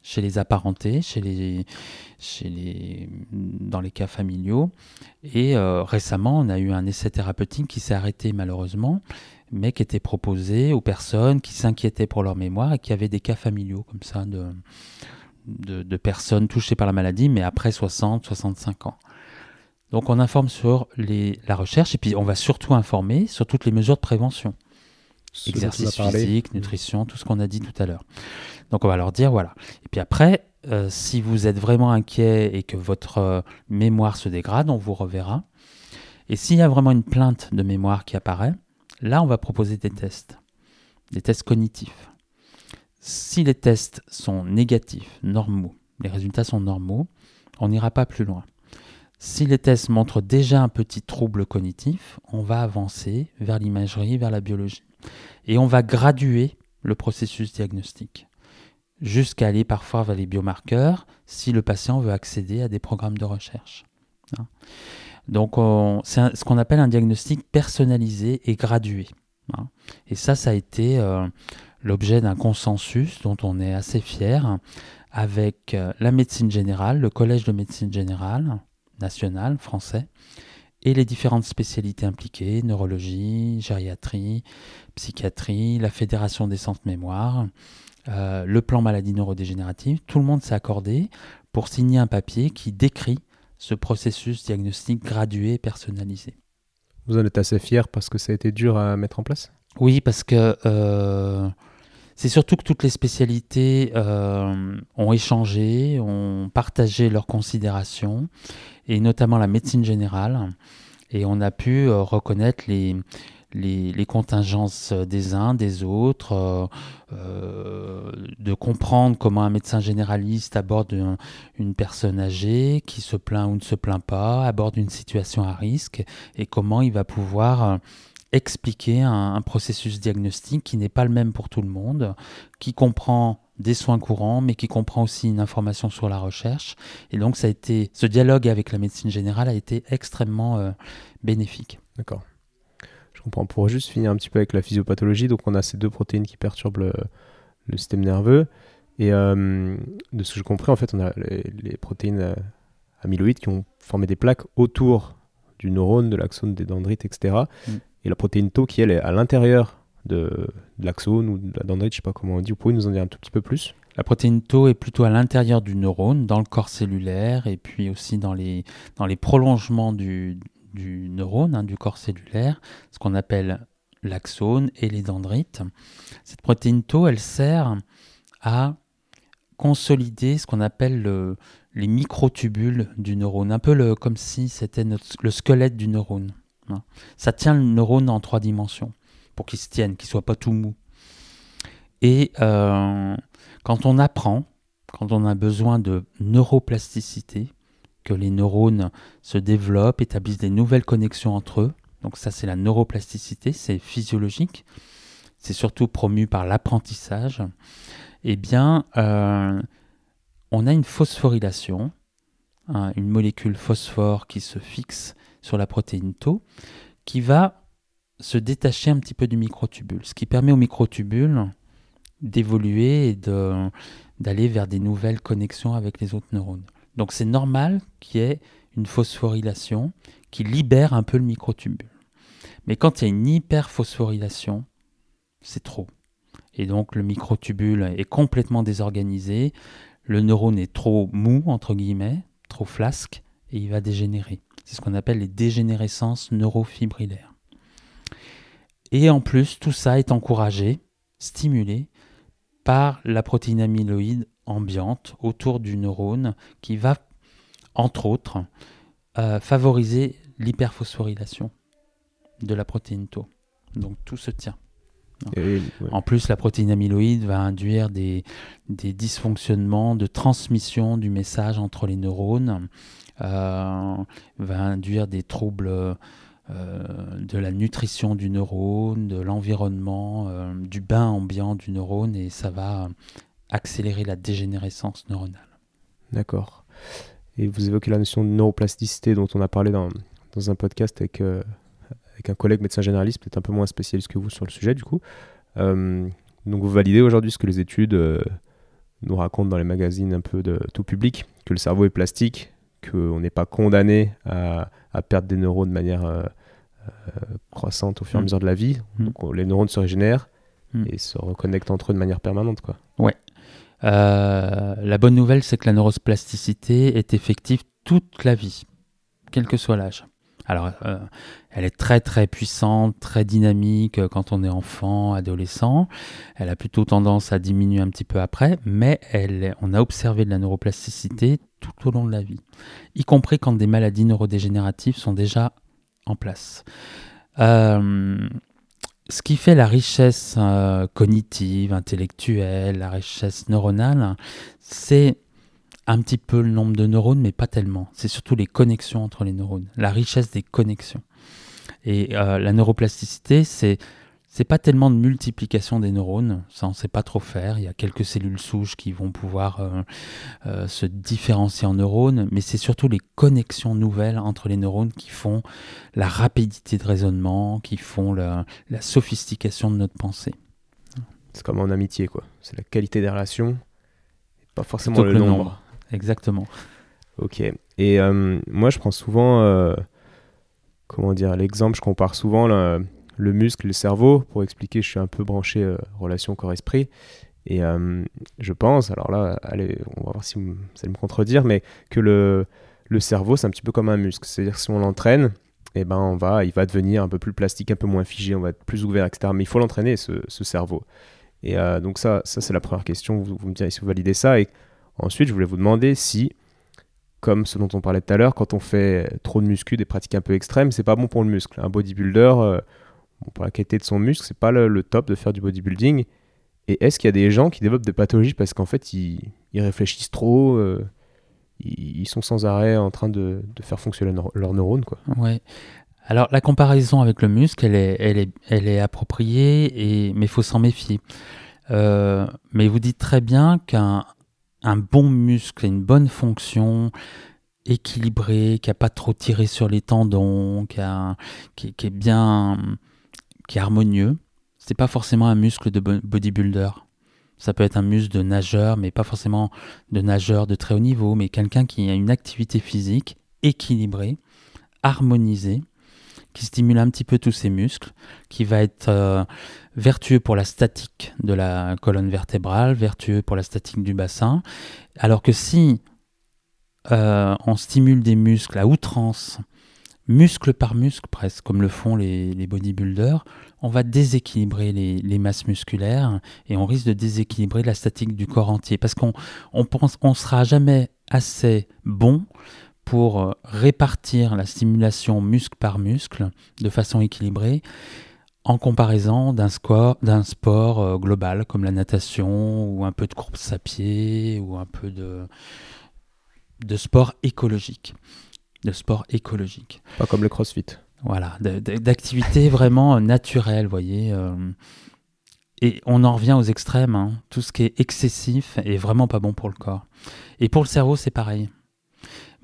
chez les apparentés, chez les, chez les, dans les cas familiaux. Et euh, récemment, on a eu un essai thérapeutique qui s'est arrêté malheureusement, mais qui était proposé aux personnes qui s'inquiétaient pour leur mémoire et qui avaient des cas familiaux comme ça de, de, de personnes touchées par la maladie, mais après 60, 65 ans. Donc on informe sur les, la recherche et puis on va surtout informer sur toutes les mesures de prévention. Ce dont Exercice on a parlé. physique, nutrition, tout ce qu'on a dit tout à l'heure. Donc on va leur dire voilà. Et puis après, euh, si vous êtes vraiment inquiet et que votre euh, mémoire se dégrade, on vous reverra. Et s'il y a vraiment une plainte de mémoire qui apparaît, là on va proposer des tests, des tests cognitifs. Si les tests sont négatifs, normaux, les résultats sont normaux, on n'ira pas plus loin. Si les tests montrent déjà un petit trouble cognitif, on va avancer vers l'imagerie, vers la biologie. Et on va graduer le processus diagnostique jusqu'à aller parfois vers les biomarqueurs si le patient veut accéder à des programmes de recherche. Hein. Donc on- c'est ce qu'on appelle un diagnostic personnalisé et gradué. hein. Et ça, ça a été euh, l'objet d'un consensus dont on est assez fier avec euh, la médecine générale, le Collège de médecine générale national français, et les différentes spécialités impliquées, neurologie, gériatrie, psychiatrie, la Fédération des centres mémoire, euh, le plan maladie neurodégénérative. Tout le monde s'est accordé pour signer un papier qui décrit ce processus diagnostique gradué et personnalisé. Vous en êtes assez fier parce que ça a été dur à mettre en place? Oui, parce que euh, c'est surtout que toutes les spécialités euh, ont échangé, ont partagé leurs considérations, et notamment la médecine générale. Et on a pu euh, reconnaître les, les, contingences des uns, des autres, euh, euh, de comprendre comment un médecin généraliste aborde un- une personne âgée qui se plaint ou ne se plaint pas, aborde une situation à risque, et comment il va pouvoir expliquer un processus diagnostique qui n'est pas le même pour tout le monde, qui comprend des soins courants, mais qui comprend aussi une information sur la recherche. Et donc, ça a été, ce dialogue avec la médecine générale a été extrêmement euh, bénéfique. D'accord. Je comprends. Pour juste finir un petit peu avec la physiopathologie, donc on a ces deux protéines qui perturbent le, le système nerveux. Et euh, de ce que j'ai compris, en fait, on a les, les protéines euh, amyloïdes qui ont formé des plaques autour du neurone, de l'axone, des dendrites, etc. Mm. Et la protéine tau qui, elle, est à l'intérieur de, l'axone ou de la dendrite, je sais pas comment on dit. Vous pouvez nous en dire un tout petit peu plus? La protéine tau est plutôt à l'intérieur du neurone, dans le corps cellulaire, et puis aussi dans les, dans les prolongements du, du neurone, hein, du corps cellulaire, ce qu'on appelle l'axone et les dendrites. Cette protéine tau, elle sert à consolider ce qu'on appelle le- les microtubules du neurone, un peu comme si c'était le squelette du neurone. hein. Ça tient le neurone en trois dimensions pour qu'il se tienne, qu'il soit pas tout mou. Et euh, quand on apprend, quand on a besoin de neuroplasticité, que les neurones se développent, établissent des nouvelles connexions entre eux, donc ça c'est la neuroplasticité, c'est physiologique, c'est surtout promu par l'apprentissage, eh bien euh, on a une phosphorylation, hein, une molécule phosphore qui se fixe sur la protéine tau, qui va se détacher un petit peu du microtubule, ce qui permet au microtubule d'évoluer et d'aller vers des nouvelles connexions avec les autres neurones. Donc c'est normal qu'il y ait une phosphorylation qui libère un peu le microtubule. Mais quand il y a une hyperphosphorylation, c'est trop. Et donc le microtubule est complètement désorganisé, le neurone est trop mou, entre guillemets, trop flasque, et il va dégénérer. C'est ce qu'on appelle les dégénérescences neurofibrillaires. Et en plus, tout ça est encouragé, stimulé par la protéine amyloïde ambiante autour du neurone qui va, entre autres, euh, favoriser l'hyperphosphorylation de la protéine tau. Donc tout se tient. En plus, la protéine amyloïde va induire des, des dysfonctionnements de transmission du message entre les neurones, euh, va induire des troubles de la nutrition du neurone, de l'environnement, du bain ambiant du neurone, et ça va accélérer la dégénérescence neuronale. D'accord. Et vous évoquez la notion de neuroplasticité dont on a parlé dans, dans un podcast avec, avec un collègue médecin généraliste, peut-être un peu moins spécialiste que vous sur le sujet du coup. donc vous validez aujourd'hui ce que les études nous raconte dans les magazines un peu de tout public que le cerveau est plastique, qu'on n'est pas condamné à, perdre des neurones de manière euh, euh, croissante au fur et à mm. mesure de la vie. Mm. Donc les neurones se régénèrent mm. et se reconnectent entre eux de manière permanente. Quoi. Ouais. Euh, la bonne nouvelle, c'est que la neuroplasticité est effective toute la vie, quel que soit l'âge. Alors, euh, elle est très très puissante, très dynamique euh, quand on est enfant, adolescent. Elle a plutôt tendance à diminuer un petit peu après, mais elle, on a observé de la neuroplasticité tout au long de la vie, y compris quand des maladies neurodégénératives sont déjà en place. Euh, ce qui fait la richesse cognitive, intellectuelle, la richesse neuronale, c'est un petit peu le nombre de neurones, mais pas tellement. C'est surtout les connexions entre les neurones, la richesse des connexions. Et euh, la neuroplasticité, c'est c'est pas tellement de multiplication des neurones, ça on sait pas trop faire. Il y a quelques cellules souches qui vont pouvoir euh, euh, se différencier en neurones, mais c'est surtout les connexions nouvelles entre les neurones qui font la rapidité de raisonnement, qui font la, sophistication de notre pensée. C'est comme en amitié, quoi. C'est la qualité des relations, pas forcément le, nombre. Exactement. Ok. Et euh, moi, je prends souvent, euh, comment dire, l'exemple, je compare souvent le muscle et le cerveau pour expliquer, je suis un peu branché euh, relation corps-esprit. Et je pense, alors là, allez, on va voir si vous allez me contredire, mais que le, cerveau, c'est un petit peu comme un muscle. C'est-à-dire si on l'entraîne, eh ben on va, il va devenir un peu plus plastique, un peu moins figé, on va être plus ouvert, etc. Mais il faut l'entraîner, ce, ce, cerveau. Et donc ça, ça c'est la première question. Vous, vous, me direz si vous validez ça. Et Ensuite, je voulais vous demander si, comme ce dont on parlait tout à l'heure, quand on fait trop de muscu, des pratiques un peu extrêmes, c'est pas bon pour le muscle. Un bodybuilder, euh, pour la qualité de son muscle, c'est pas le, top de faire du bodybuilding. Et est-ce qu'il y a des gens qui développent des pathologies parce qu'en fait, ils, réfléchissent trop, euh, ils, sont sans arrêt en train de, faire fonctionner leurs neurones quoi? Ouais. Alors la comparaison avec le muscle, elle est, elle est, elle est appropriée, et, mais il faut s'en méfier. Euh, mais vous dites très bien qu'un un bon muscle, une bonne fonction, équilibré, qui a pas trop tiré sur les tendons, qui, est bien, qui est harmonieux. C'est pas forcément un muscle de bodybuilder. Ça peut être un muscle de nageur, mais pas forcément de nageur de très haut niveau, mais quelqu'un qui a une activité physique équilibrée, harmonisée, qui stimule un petit peu tous ses muscles, qui va être euh, vertueux pour la statique de la colonne vertébrale, vertueux pour la statique du bassin. Alors que si euh, on stimule des muscles à outrance, muscle par muscle presque, comme le font les, bodybuilders, on va déséquilibrer les, masses musculaires et on risque de déséquilibrer la statique du corps entier. Parce qu'on on pense on sera jamais assez bon pour euh, répartir la stimulation muscle par muscle de façon équilibrée en comparaison d'un sport, sport euh, global comme la natation ou un peu de course à pied ou un peu de, de sport écologique. De sport écologique. Pas comme le crossfit. Voilà, d'activités vraiment naturelles, vous voyez. Euh. et on en revient aux extrêmes. Hein. Tout ce qui est excessif est vraiment pas bon pour le corps. Et pour le cerveau, c'est pareil.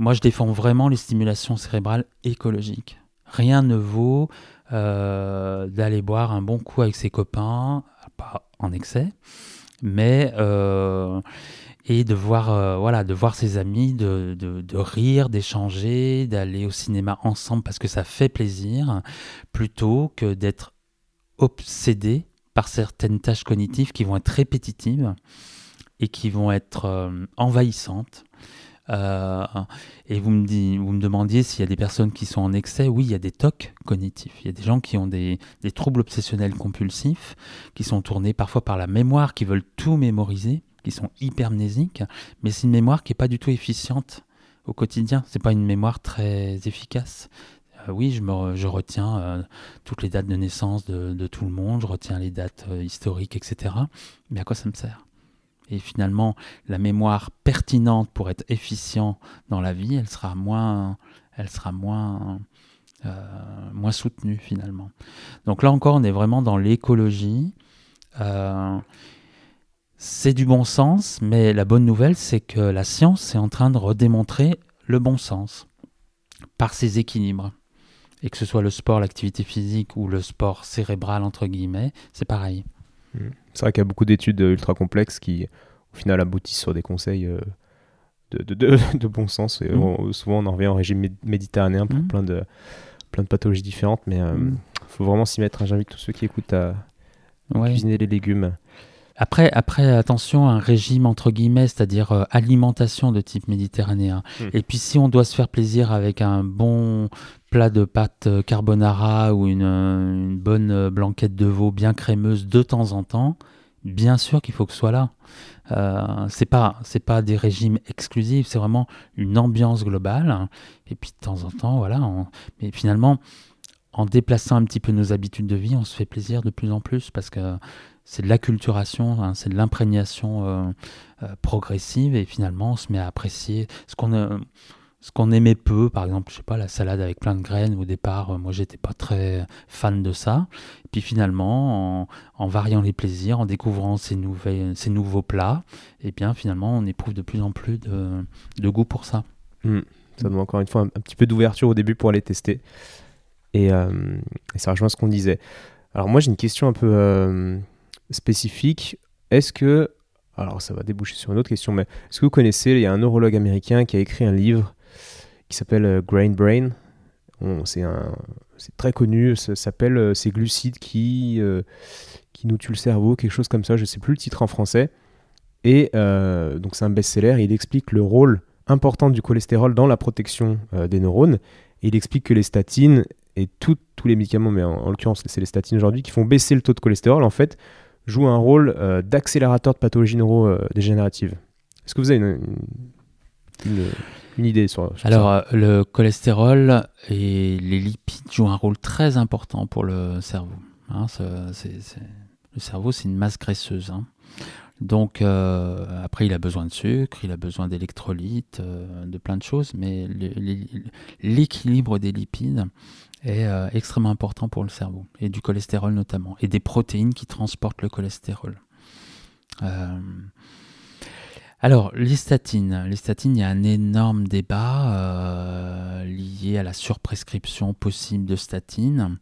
Moi, je défends vraiment les stimulations cérébrales écologiques. Rien ne vaut euh, d'aller boire un bon coup avec ses copains, pas en excès, mais euh, et de voir, euh, voilà, de voir ses amis, de, de rire, d'échanger, d'aller au cinéma ensemble parce que ça fait plaisir, plutôt que d'être obsédé par certaines tâches cognitives qui vont être répétitives et qui vont être envahissantes euh, et vous me, demandiez s'il y a des personnes qui sont en excès. Oui, il y a des tocs cognitifs. Il y a des gens qui ont des, troubles obsessionnels compulsifs, qui sont tournés parfois par la mémoire, qui veulent tout mémoriser, qui sont hypermnésiques. Mais c'est une mémoire qui n'est pas du tout efficiente au quotidien. C'est pas une mémoire très efficace. Euh, oui, je, retiens euh, toutes les dates de naissance de, tout le monde, je retiens les dates historiques, etc. Mais à quoi ça me sert? Et finalement la mémoire pertinente pour être efficient dans la vie, elle sera moins, elle sera moins moins soutenu finalement. Donc là encore, on est vraiment dans l'écologie. c'est du bon sens, mais la bonne nouvelle, c'est que la science est en train de redémontrer le bon sens par ses équilibres. Et que ce soit le sport, l'activité physique ou le sport cérébral, entre guillemets, c'est pareil. Mmh. C'est vrai qu'il y a beaucoup d'études ultra complexes qui, au final, aboutissent sur des conseils euh, de, de, de, bon sens. Et mmh. souvent, on en revient au régime méditerranéen pour mmh. plein, de, plein de pathologies différentes, mais il euh, faut vraiment s'y mettre. J'invite tous ceux qui écoutent à, cuisiner les légumes. Après, après, attention, un régime entre guillemets, c'est-à-dire euh, alimentation de type méditerranéen. Hmm. Et puis si on doit se faire plaisir avec un bon plat de pâtes euh, carbonara ou une, une bonne blanquette de veau bien crémeuse de temps en temps, bien sûr qu'il faut que ce soit là. Euh, c'est pas c'est pas des régimes exclusifs, c'est vraiment une ambiance globale. Et puis de temps en temps, voilà. Mais finalement, en déplaçant un petit peu nos habitudes de vie, on se fait plaisir de plus en plus parce que c'est de l'acculturation, hein, c'est de l'imprégnation euh, euh, progressive et finalement on se met à apprécier ce qu'on euh, ce qu'on aimait peu, par exemple, je sais pas, la salade avec plein de graines, au départ, moi j'étais pas très fan de ça. Et puis finalement, en, variant les plaisirs, en découvrant ces, nouveaux plats, et eh bien finalement on éprouve de plus en plus de, goût pour ça. Hmm. Ça demande encore une fois un, petit peu d'ouverture au début pour aller tester. Et, ça rejoint ce qu'on disait. Alors moi j'ai une question un peu spécifique. Est-ce que, alors ça va déboucher sur une autre question, mais est-ce que vous connaissez, il y a un neurologue américain qui a écrit un livre qui s'appelle euh, Grain Brain. C'est très connu, ça s'appelle euh, Ces glucides qui, euh, qui nous tuent le cerveau, quelque chose comme ça, je ne sais plus le titre en français. Et donc c'est un best-seller, il explique le rôle important du cholestérol dans la protection des neurones. Il explique que les statines et tous les médicaments, mais en, en l'occurrence c'est les statines aujourd'hui, qui font baisser le taux de cholestérol, en fait, joue un rôle euh, d'accélérateur de pathologies neurodégénératives. Est-ce que vous avez une, une, idée sur, ça Alors, euh, le cholestérol et les lipides jouent un rôle très important pour le cerveau. Hein, le cerveau, c'est une masse graisseuse. Hein. Donc, euh, après, il a besoin de sucre, il a besoin d'électrolytes, de plein de choses, mais l'équilibre des lipides est euh, extrêmement important pour le cerveau, et du cholestérol notamment, et des protéines qui transportent le cholestérol. Euh, alors, les statines. Les statines, il y a un énorme débat euh, lié à la surprescription possible de statines,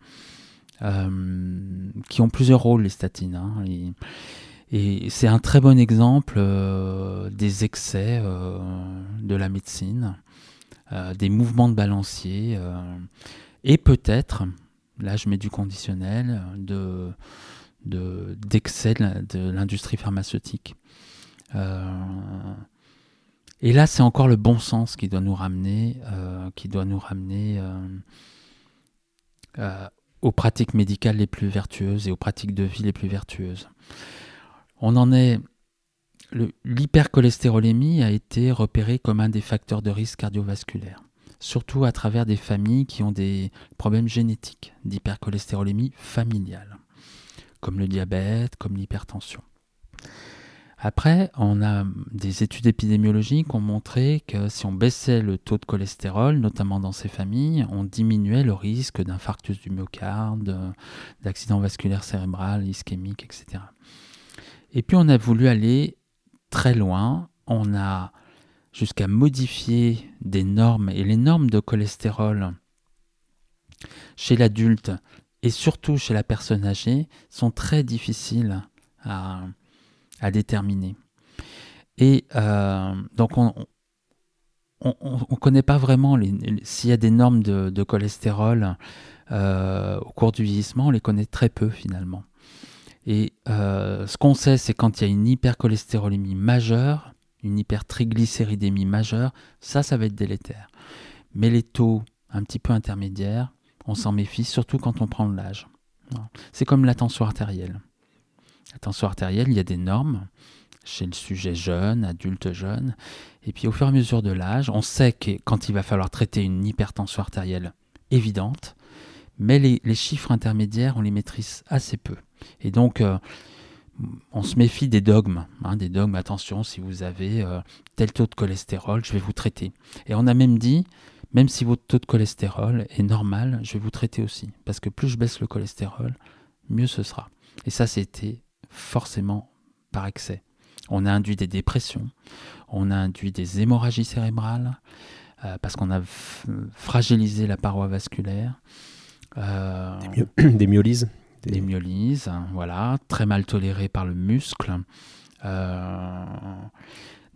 qui ont plusieurs rôles, les statines. Hein, et, c'est un très bon exemple des excès de la médecine, des mouvements de balancier et peut-être, là je mets du conditionnel, de, d'excès de, l'industrie pharmaceutique. Euh, et là, c'est encore le bon sens qui doit nous ramener, euh, qui doit nous ramener euh, aux pratiques médicales les plus vertueuses et aux pratiques de vie les plus vertueuses. On en est. L'hypercholestérolémie a été repérée comme un des facteurs de risque cardiovasculaire surtout à travers des familles qui ont des problèmes génétiques d'hypercholestérolémie familiale, comme le diabète, comme l'hypertension. Après, on a des études épidémiologiques ont montré que si on baissait le taux de cholestérol, notamment dans ces familles, on diminuait le risque d'infarctus du myocarde, d'accident vasculaire cérébral, ischémique, etc. Et puis on a voulu aller très loin. On a jusqu'à modifier des normes et les normes de cholestérol chez l'adulte et surtout chez la personne âgée sont très difficiles à, déterminer. Et euh, donc on ne connaît pas vraiment s'il y a des normes de, cholestérol euh, au cours du vieillissement, on les connaît très peu finalement. Et euh, ce qu'on sait, c'est quand il y a une hypercholestérolémie majeure, une hypertriglycéridémie majeure, ça, ça va être délétère. Mais les taux un petit peu intermédiaires, on s'en méfie, surtout quand on prend de l'âge. C'est comme la tension artérielle. La tension artérielle, il y a des normes chez le sujet jeune, adulte jeune. Et puis au fur et à mesure de l'âge, on sait que quand il va falloir traiter une hypertension artérielle évidente, mais les, chiffres intermédiaires, on les maîtrise assez peu. Et donc, euh, on se méfie des dogmes, hein, des dogmes, attention, si vous avez euh, tel taux de cholestérol, je vais vous traiter. Et on a même dit, même si votre taux de cholestérol est normal, je vais vous traiter aussi. Parce que plus je baisse le cholestérol, mieux ce sera. Et ça, c'était forcément par excès. On a induit des dépressions, on a induit des hémorragies cérébrales, euh, parce qu'on a fragilisé la paroi vasculaire. Euh, des, myolyses des... myolyses, voilà, très mal tolérées par le muscle. Euh,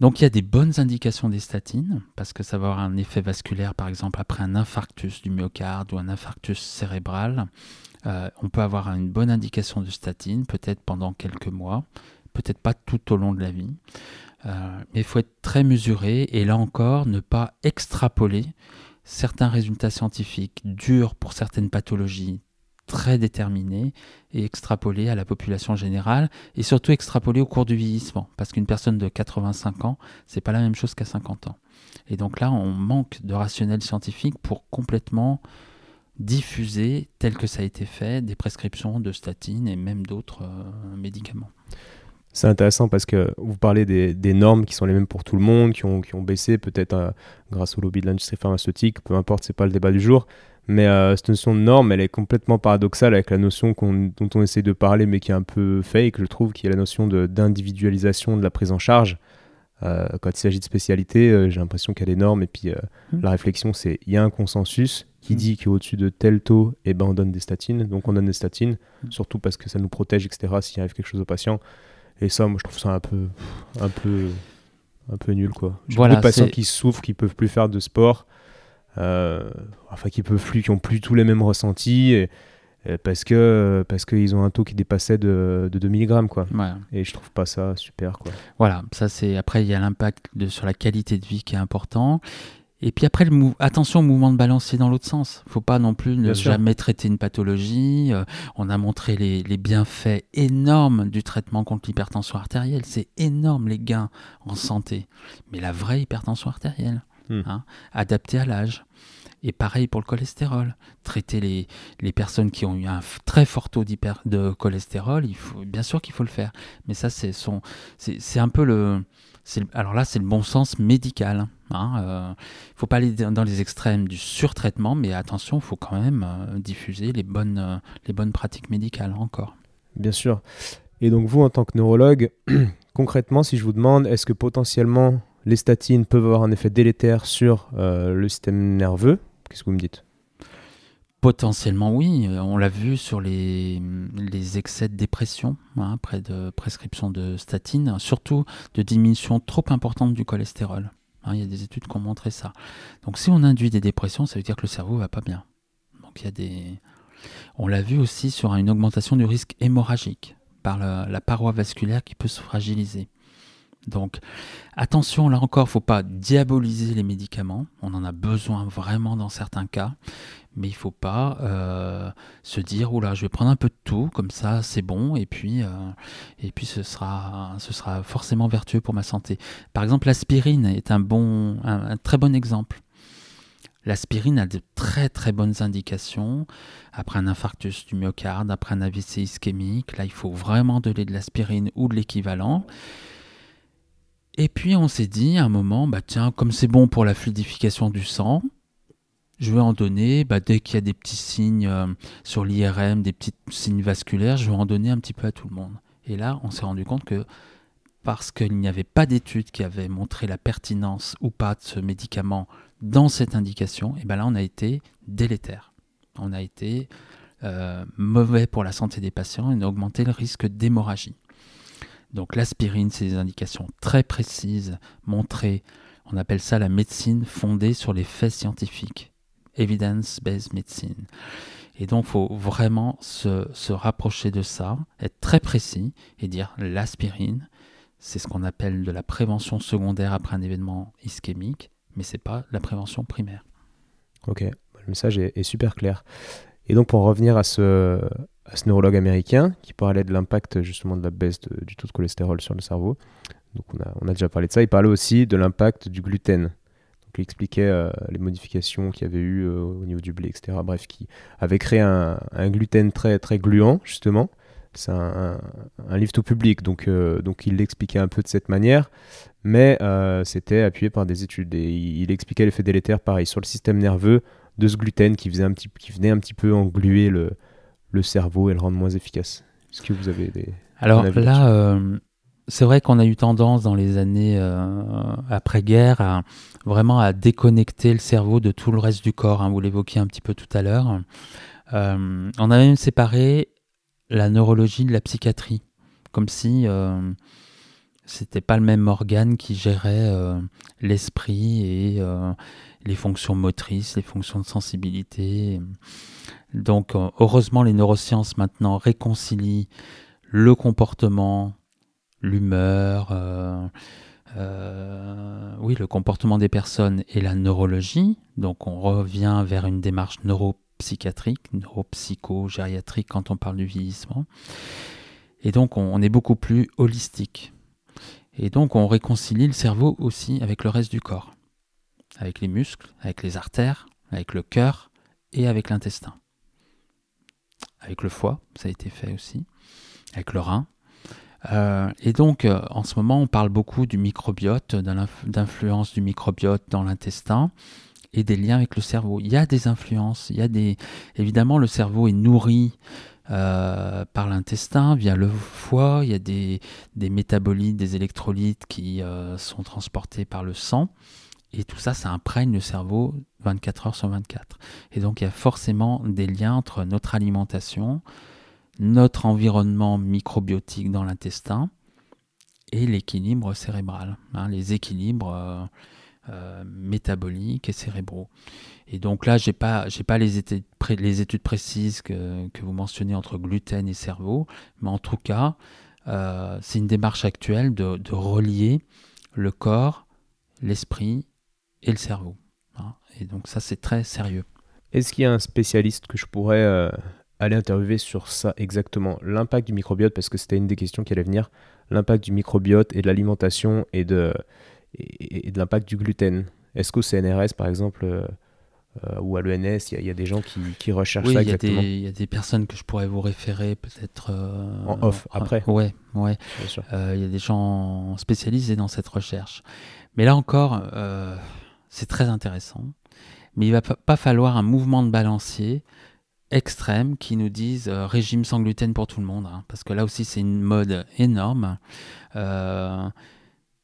donc il y a des bonnes indications des statines, parce que ça va avoir un effet vasculaire, par exemple, après un infarctus du myocarde ou un infarctus cérébral. Euh, on peut avoir une bonne indication de statine, peut-être pendant quelques mois, peut-être pas tout au long de la vie. Euh, mais il faut être très mesuré et là encore, ne pas extrapoler certains résultats scientifiques durs pour certaines pathologies très déterminé et extrapolé à la population générale et surtout extrapolé au cours du vieillissement parce qu'une personne de 85 ans, c'est pas la même chose qu'à 50 ans. Et donc là, on manque de rationnel scientifique pour complètement diffuser, tel que ça a été fait, des prescriptions de statines et même d'autres euh, médicaments. C'est intéressant parce que vous parlez des, normes qui sont les mêmes pour tout le monde, qui ont, qui ont baissé peut-être euh, grâce au lobby de l'industrie pharmaceutique, peu importe, c'est pas le débat du jour. Mais euh, cette notion de norme, elle est complètement paradoxale avec la notion dont on essaie de parler, mais qui est un peu fake, je trouve, qui est la notion d'individualisation de, la prise en charge. Euh, quand il s'agit de spécialité, euh, j'ai l'impression qu'il y a des normes, et puis mmh. la réflexion, c'est il y a un consensus qui mmh. dit qu'au-dessus de tel taux, eh ben, on donne des statines, donc on donne des statines, mmh. surtout parce que ça nous protège, etc., s'il arrive quelque chose au patient. Et ça, moi, je trouve ça un peu, un peu, un peu nul, quoi. J'ai voilà, beaucoup de patients qui souffrent, qui peuvent plus faire de sport, enfin qui peuvent plus, qui ont plus tous les mêmes ressentis. parce que parce qu'ils ont un taux qui dépassait de, de 2 mg quoi. Et je trouve pas ça super quoi. Voilà, ça c'est après il y a l'impact sur la qualité de vie qui est important. Et puis après, le attention au mouvement de balancier dans l'autre sens. Faut pas non plus ne jamais traiter une pathologie. Euh, on a montré les, les, bienfaits énormes du traitement contre l'hypertension artérielle. C'est énorme les gains en santé. Mais la vraie hypertension artérielle, Hmm. Hein, adapté à l'âge. Et pareil pour le cholestérol. Traiter les, les, personnes qui ont eu un très fort taux de cholestérol, il faut, bien sûr qu'il faut le faire. Mais ça, c'est c'est un peu le. Alors là, c'est le bon sens médical. Il hein. ne euh, faut pas aller dans les extrêmes du surtraitement, mais attention, il faut quand même euh, diffuser les bonnes, euh, les bonnes pratiques médicales encore. Bien sûr. Et donc vous, en tant que neurologue, concrètement, si je vous demande, est-ce que potentiellement les statines peuvent avoir un effet délétère sur euh, le système nerveux. Qu'est-ce que vous me dites? Potentiellement oui, on l'a vu sur les, excès de dépression hein, de prescription de statines, surtout de diminution trop importante du cholestérol. Hein, il y a des études qui ont montré ça. Donc si on induit des dépressions, ça veut dire que le cerveau va pas bien. On l'a vu aussi sur une augmentation du risque hémorragique par la paroi vasculaire qui peut se fragiliser. Donc attention, là encore, il ne faut pas diaboliser les médicaments. On en a besoin vraiment dans certains cas. Mais il ne faut pas euh, se dire, oula, je vais prendre un peu de tout, comme ça c'est bon, et puis, euh, ce, sera, forcément vertueux pour ma santé. Par exemple, l'aspirine est un, un, très bon exemple. L'aspirine a de très très bonnes indications après un infarctus du myocarde, après un AVC ischémique. Là, il faut vraiment donner de l'aspirine ou de l'équivalent. Et puis on s'est dit à un moment, bah tiens, comme c'est bon pour la fluidification du sang, je vais en donner, bah, dès qu'il y a des petits signes euh, sur l'IRM, des petits signes vasculaires, je vais en donner un petit peu à tout le monde. Et là, on s'est rendu compte que parce qu'il n'y avait pas d'études qui avaient montré la pertinence ou pas de ce médicament dans cette indication, et ben là, on a été délétère. On a été euh, mauvais pour la santé des patients et on a augmenté le risque d'hémorragie. Donc l'aspirine, c'est des indications très précises, montrées. On appelle ça la médecine fondée sur les faits scientifiques. Evidence-based medicine. Et donc, il faut vraiment se, se, rapprocher de ça, être très précis et dire l'aspirine, c'est ce qu'on appelle de la prévention secondaire après un événement ischémique, mais ce n'est pas la prévention primaire. Ok, le message est, super clair. Et donc, pour revenir à ce, ce neurologue américain qui parlait de l'impact justement de la baisse du taux de cholestérol sur le cerveau. Donc on a, déjà parlé de ça. Il parlait aussi de l'impact du gluten. Donc il expliquait euh, les modifications qu'il y avait eu euh, au niveau du blé, etc. Bref, qui avait créé un, gluten très, très gluant, justement, c'est un, livre tout public, donc, donc il l'expliquait un peu de cette manière, mais c'était appuyé par des études. Et il, expliquait l'effet délétère, pareil, sur le système nerveux de ce gluten qui, faisait un petit, qui venait un petit peu engluer le, le cerveau et le rendre moins efficace. Est-ce que vous avez des... Alors là, c'est vrai qu'on a eu tendance dans les années euh, après-guerre à vraiment à déconnecter le cerveau de tout le reste du corps. Hein, vous l'évoquiez un petit peu tout à l'heure. Euh, on a même séparé la neurologie de la psychiatrie, comme si euh, c'était pas le même organe qui gérait euh, l'esprit et les fonctions motrices, les fonctions de sensibilité. Donc, heureusement, les neurosciences maintenant réconcilient le comportement, l'humeur, euh, euh, oui, le comportement des personnes et la neurologie. Donc on revient vers une démarche neuropsychiatrique, neuropsycho-gériatrique quand on parle du vieillissement. Et donc on, est beaucoup plus holistique. Et donc on réconcilie le cerveau aussi avec le reste du corps, avec les muscles, avec les artères, avec le cœur et avec l'intestin. Avec le foie, ça a été fait aussi, avec le rein, euh, et donc, euh, en ce moment, on parle beaucoup du microbiote, d'influence du microbiote dans l'intestin et des liens avec le cerveau. Il y a des influences, il y a des... Évidemment, le cerveau est nourri euh, par l'intestin, via le foie, il y a des, des métabolites, des électrolytes qui sont transportés par le sang. Et tout ça, ça imprègne le cerveau 24 heures sur 24. Et donc, il y a forcément des liens entre notre alimentation, notre environnement microbiotique dans l'intestin et l'équilibre cérébral, hein, les équilibres euh, euh, métaboliques et cérébraux. Et donc là, je n'ai pas, pas les, études, précises que, vous mentionnez entre gluten et cerveau, mais en tout cas, euh, c'est une démarche actuelle de, relier le corps, l'esprit et le cerveau. Hein. Et donc ça, c'est très sérieux. Est-ce qu'il y a un spécialiste que je pourrais aller interviewer sur ça exactement, l'impact du microbiote, parce que c'était une des questions qui allait venir, l'impact du microbiote et de l'alimentation et de, et, de l'impact du gluten. Est-ce qu'au CNRS, par exemple, euh, euh, ou à l'ENS, il y, a des gens qui, qui recherchent ça exactement? Il y a des personnes que je pourrais vous référer peut-être... Euh, en off, après Ouais, ouais. Il y a des gens spécialisés dans cette recherche. Mais là encore, c'est très intéressant. Mais il va pas falloir un mouvement de balancier extrêmes qui nous disent euh, régime sans gluten pour tout le monde, hein, parce que là aussi c'est une mode énorme. Euh,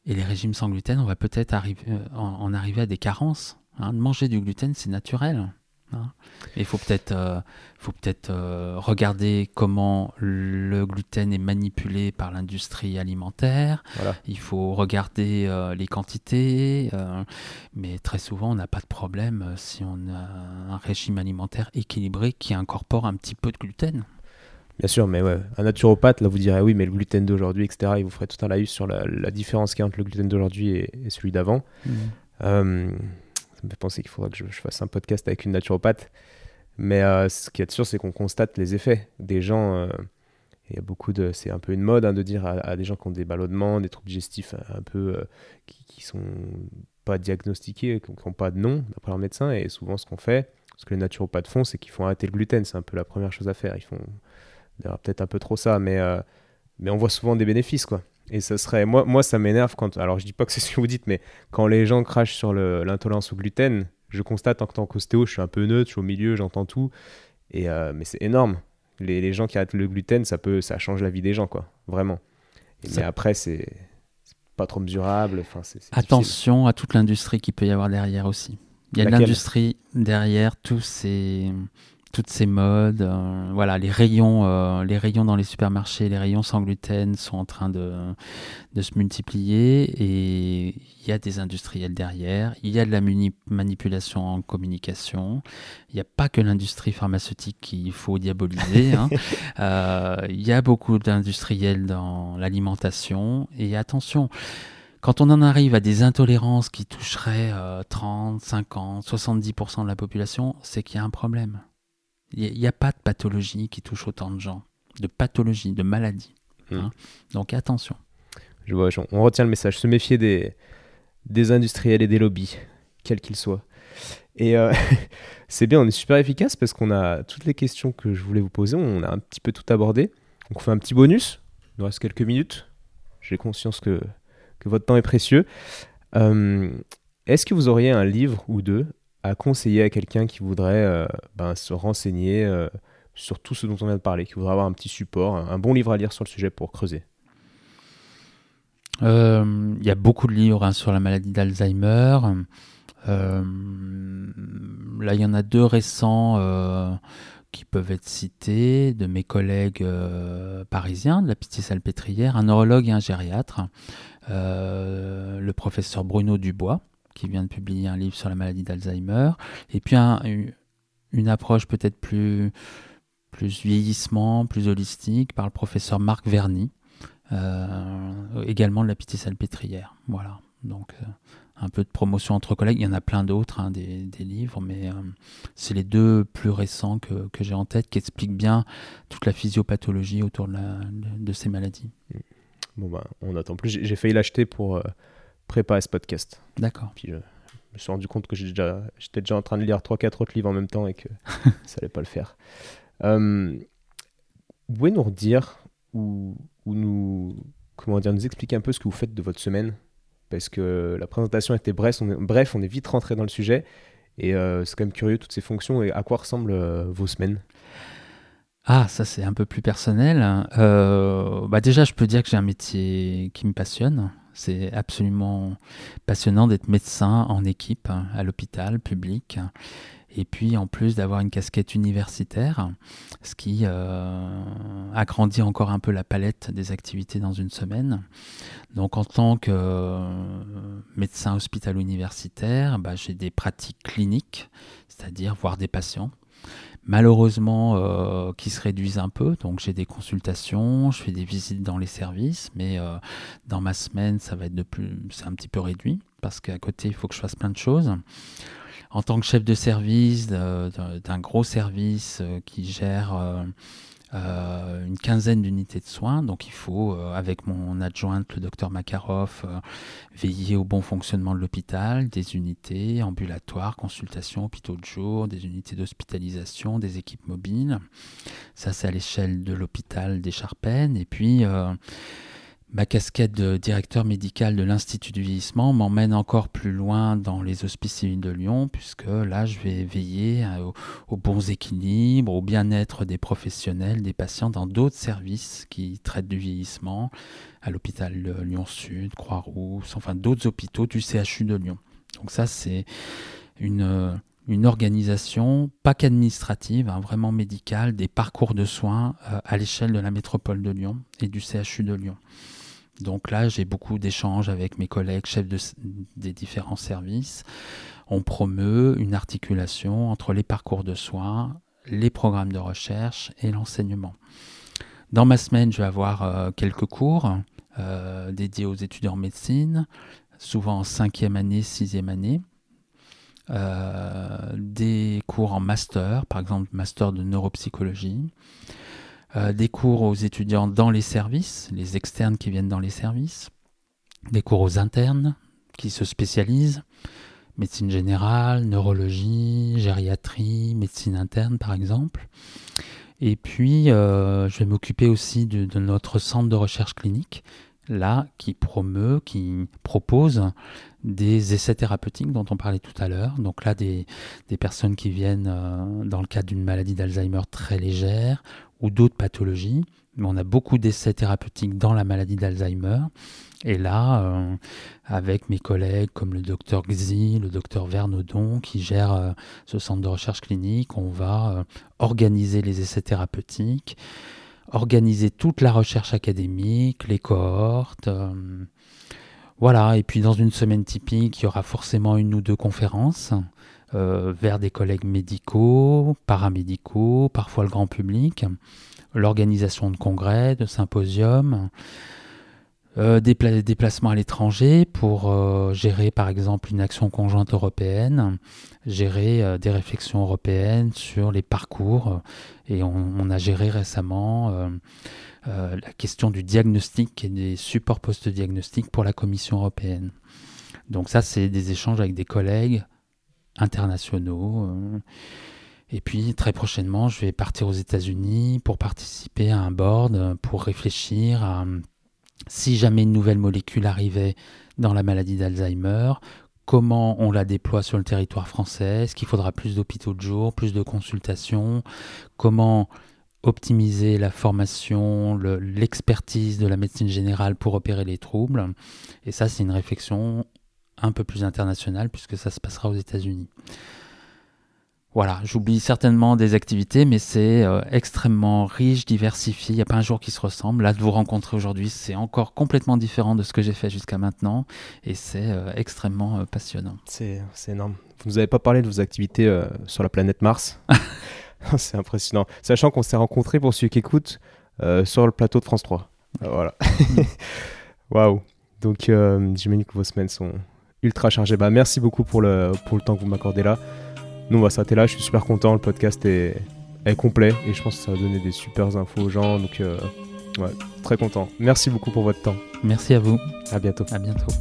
et les régimes sans gluten, on va peut-être arriver, euh, en, arriver à des carences. Hein. Manger du gluten, c'est naturel. Hein. Il faut peut-être euh, faut peut-être euh, regarder comment le gluten est manipulé par l'industrie alimentaire. Il faut regarder euh, les quantités. mais très souvent, on n'a pas de problème si on a un régime alimentaire équilibré qui incorpore un petit peu de gluten. Bien sûr, mais ouais, un naturopathe, là, vous direz oui, mais le gluten d'aujourd'hui, etc., il vous ferait tout un laïus sur la, différence qu'il y a entre le gluten d'aujourd'hui et, celui d'avant. Mmh ça me fait penser qu'il faudra que je, fasse un podcast avec une naturopathe. Mais euh, ce qui est sûr, c'est qu'on constate les effets des gens. Euh, y a beaucoup de. C'est un peu une mode hein, de dire à, des gens qui ont des ballonnements, des troubles digestifs un peu. Euh, qui, qui sont pas diagnostiqués, qui n'ont pas de nom d'après leur médecin. Et souvent, ce qu'on fait, ce que les naturopathes font, c'est qu'ils font arrêter le gluten. C'est un peu la première chose à faire. Ils font peut-être un peu trop ça, mais, mais on voit souvent des bénéfices, quoi. Et ça serait. Moi, moi ça m'énerve quand. Alors, je dis pas que c'est ce que vous dites, mais quand les gens crachent sur l'intolérance au gluten, je constate en tant qu'ostéo, je suis un peu neutre, je suis au milieu, j'entends tout. Et, euh, mais c'est énorme. Les, les, gens qui arrêtent le gluten, ça, peut, ça change la vie des gens, quoi. Vraiment. mais après, c'est pas trop mesurable. Enfin, Attention à toute l'industrie qui peut y avoir derrière aussi. Il y a de l'industrie derrière tous ces toutes ces modes. Euh, voilà, les rayons, euh, les rayons dans les supermarchés, les rayons sans gluten sont en train de, de se multiplier et il y a des industriels derrière. Il y a de la manipulation en communication. Il n'y a pas que l'industrie pharmaceutique qu'il faut diaboliser. Hein. Euh, il y a beaucoup d'industriels dans l'alimentation et attention. Quand on en arrive à des intolérances qui toucheraient 30, 50, 70% de la population, c'est qu'il y a un problème. Il n'y a, pas de pathologie qui touche autant de gens, de pathologie, de maladie. Hmm. Hein. Donc attention. Je vois, on retient le message, se méfier des, des industriels et des lobbies, quels qu'ils soient. Et euh, c'est bien, on est super efficace parce qu'on a toutes les questions que je voulais vous poser, on a un petit peu tout abordé. Donc on fait un petit bonus. Il nous reste quelques minutes. J'ai conscience que, que votre temps est précieux. Euh, est-ce que vous auriez un livre ou deux à conseiller à quelqu'un qui voudrait euh, ben, se renseigner euh, sur tout ce dont on vient de parler, qui voudrait avoir un petit support, un bon livre à lire sur le sujet pour creuser Il y a beaucoup de livres hein, sur la maladie d'Alzheimer. là, il y en a deux récents qui peuvent être cités de mes collègues parisiens de la Pitié-Salpêtrière, un neurologue et un gériatre, le professeur Bruno Dubois, qui vient de publier un livre sur la maladie d'Alzheimer, et puis une approche peut-être plus, plus vieillissement, plus holistique, par le professeur Marc Verny, euh, également de la Pitié-Salpêtrière. Voilà, donc euh, un peu de promotion entre collègues. Il y en a plein d'autres, hein, des, livres, mais euh, c'est les deux plus récents que, j'ai en tête qui expliquent bien toute la physiopathologie autour de, de, ces maladies. Bon, ben, on attend plus. J'ai failli l'acheter pour préparer ce podcast. D'accord. Puis je me suis rendu compte que j'étais déjà, déjà en train de lire 3-4 autres livres en même temps et que ça allait pas le faire. Euh, vous pouvez nous redire ou, ou, nous, comment dire, nous expliquer un peu ce que vous faites de votre semaine? Parce que la présentation était bref, on est, bref, on est vite rentré dans le sujet. Et euh, c'est quand même curieux toutes ces fonctions et à quoi ressemblent euh, vos semaines? Ah, ça c'est un peu plus personnel. bah déjà, je peux dire que j'ai un métier qui me passionne. C'est absolument passionnant d'être médecin en équipe à l'hôpital public. Et puis en plus d'avoir une casquette universitaire, ce qui euh, agrandit encore un peu la palette des activités dans une semaine. Donc en tant que euh, médecin hospital-universitaire, bah, j'ai des pratiques cliniques, c'est-à-dire voir des patients malheureusement euh, qui se réduisent un peu. Donc j'ai des consultations, je fais des visites dans les services, mais euh, dans ma semaine, ça va être de plus, c'est un petit peu réduit parce qu'à côté, il faut que je fasse plein de choses. En tant que chef de service d'un gros service euh, qui gère euh, une quinzaine d'unités de soins. Donc il faut, euh, avec mon adjointe, le docteur Makarov, euh, veiller au bon fonctionnement de l'hôpital, des unités ambulatoires, consultations, hôpitaux de jour, des unités d'hospitalisation, des équipes mobiles. Ça, c'est à l'échelle de l'hôpital des Charpennes. Et puis Ma casquette de directeur médical de l'Institut du vieillissement m'emmène encore plus loin dans les hospices civils de Lyon, puisque là, je vais veiller aux, bons équilibres, au bien-être des professionnels, des patients dans d'autres services qui traitent du vieillissement, à l'hôpital Lyon Sud, Croix-Rousse, enfin d'autres hôpitaux du CHU de Lyon. Donc ça, c'est une, une organisation, pas qu'administrative, hein, vraiment médicale, des parcours de soins euh, à l'échelle de la métropole de Lyon et du CHU de Lyon. Donc là, j'ai beaucoup d'échanges avec mes collègues chefs des différents services. On promeut une articulation entre les parcours de soins, les programmes de recherche et l'enseignement. Dans ma semaine, je vais avoir euh, quelques cours euh, dédiés aux étudiants en médecine, souvent en cinquième année, sixième année. Euh, des cours en master, par exemple master de neuropsychologie, euh, des cours aux étudiants dans les services, les externes qui viennent dans les services, des cours aux internes qui se spécialisent, médecine générale, neurologie, gériatrie, médecine interne par exemple. Et puis, euh, je vais m'occuper aussi de, notre centre de recherche clinique, là, qui promeut, qui propose des essais thérapeutiques dont on parlait tout à l'heure. Donc là, des, des, personnes qui viennent euh, dans le cadre d'une maladie d'Alzheimer très légère ou d'autres pathologies. On a beaucoup d'essais thérapeutiques dans la maladie d'Alzheimer. Et là, euh, avec mes collègues comme le docteur Xi, le docteur Vernodon, qui gèrent euh, ce centre de recherche clinique, on va euh, organiser les essais thérapeutiques, organiser toute la recherche académique, les cohortes. voilà, et puis dans une semaine typique, il y aura forcément une ou deux conférences. Euh, vers des collègues médicaux, paramédicaux, parfois le grand public, l'organisation de congrès, de symposiums, euh, des déplacements à l'étranger pour euh, gérer par exemple une action conjointe européenne, gérer des réflexions européennes sur les parcours. Et on, a géré récemment la question du diagnostic et des supports post-diagnostic pour la Commission européenne. Donc ça, c'est des échanges avec des collègues internationaux. Euh, Et puis très prochainement, je vais partir aux États-Unis pour participer à un board, pour réfléchir à si jamais une nouvelle molécule arrivait dans la maladie d'Alzheimer, comment on la déploie sur le territoire français, est-ce qu'il faudra plus d'hôpitaux de jour, plus de consultations, comment optimiser la formation, l'expertise de la médecine générale pour opérer les troubles. Et ça, c'est une réflexion un peu plus internationale puisque ça se passera aux États-Unis. Voilà, j'oublie certainement des activités, mais c'est euh, extrêmement riche, diversifié. Il n'y a pas un jour qui se ressemble. Là, de vous rencontrer aujourd'hui, c'est encore complètement différent de ce que j'ai fait jusqu'à maintenant. Et c'est euh, extrêmement euh, passionnant. C'est énorme. Vous nous avez pas parlé de vos activités sur la planète Mars. c'est impressionnant. Sachant qu'on s'est rencontrés, pour ceux qui écoutent, sur le plateau de France 3. voilà. Waouh. Donc, j'imagine que vos semaines sont ultra chargées. Bah, merci beaucoup pour le, pour le temps que vous m'accordez là. Nous, on va s'arrêter là. Je suis super content. Le podcast est, complet et je pense que ça va donner des super infos aux gens. Donc, euh, ouais, très content. Merci beaucoup pour votre temps. Merci à vous. À bientôt. À bientôt.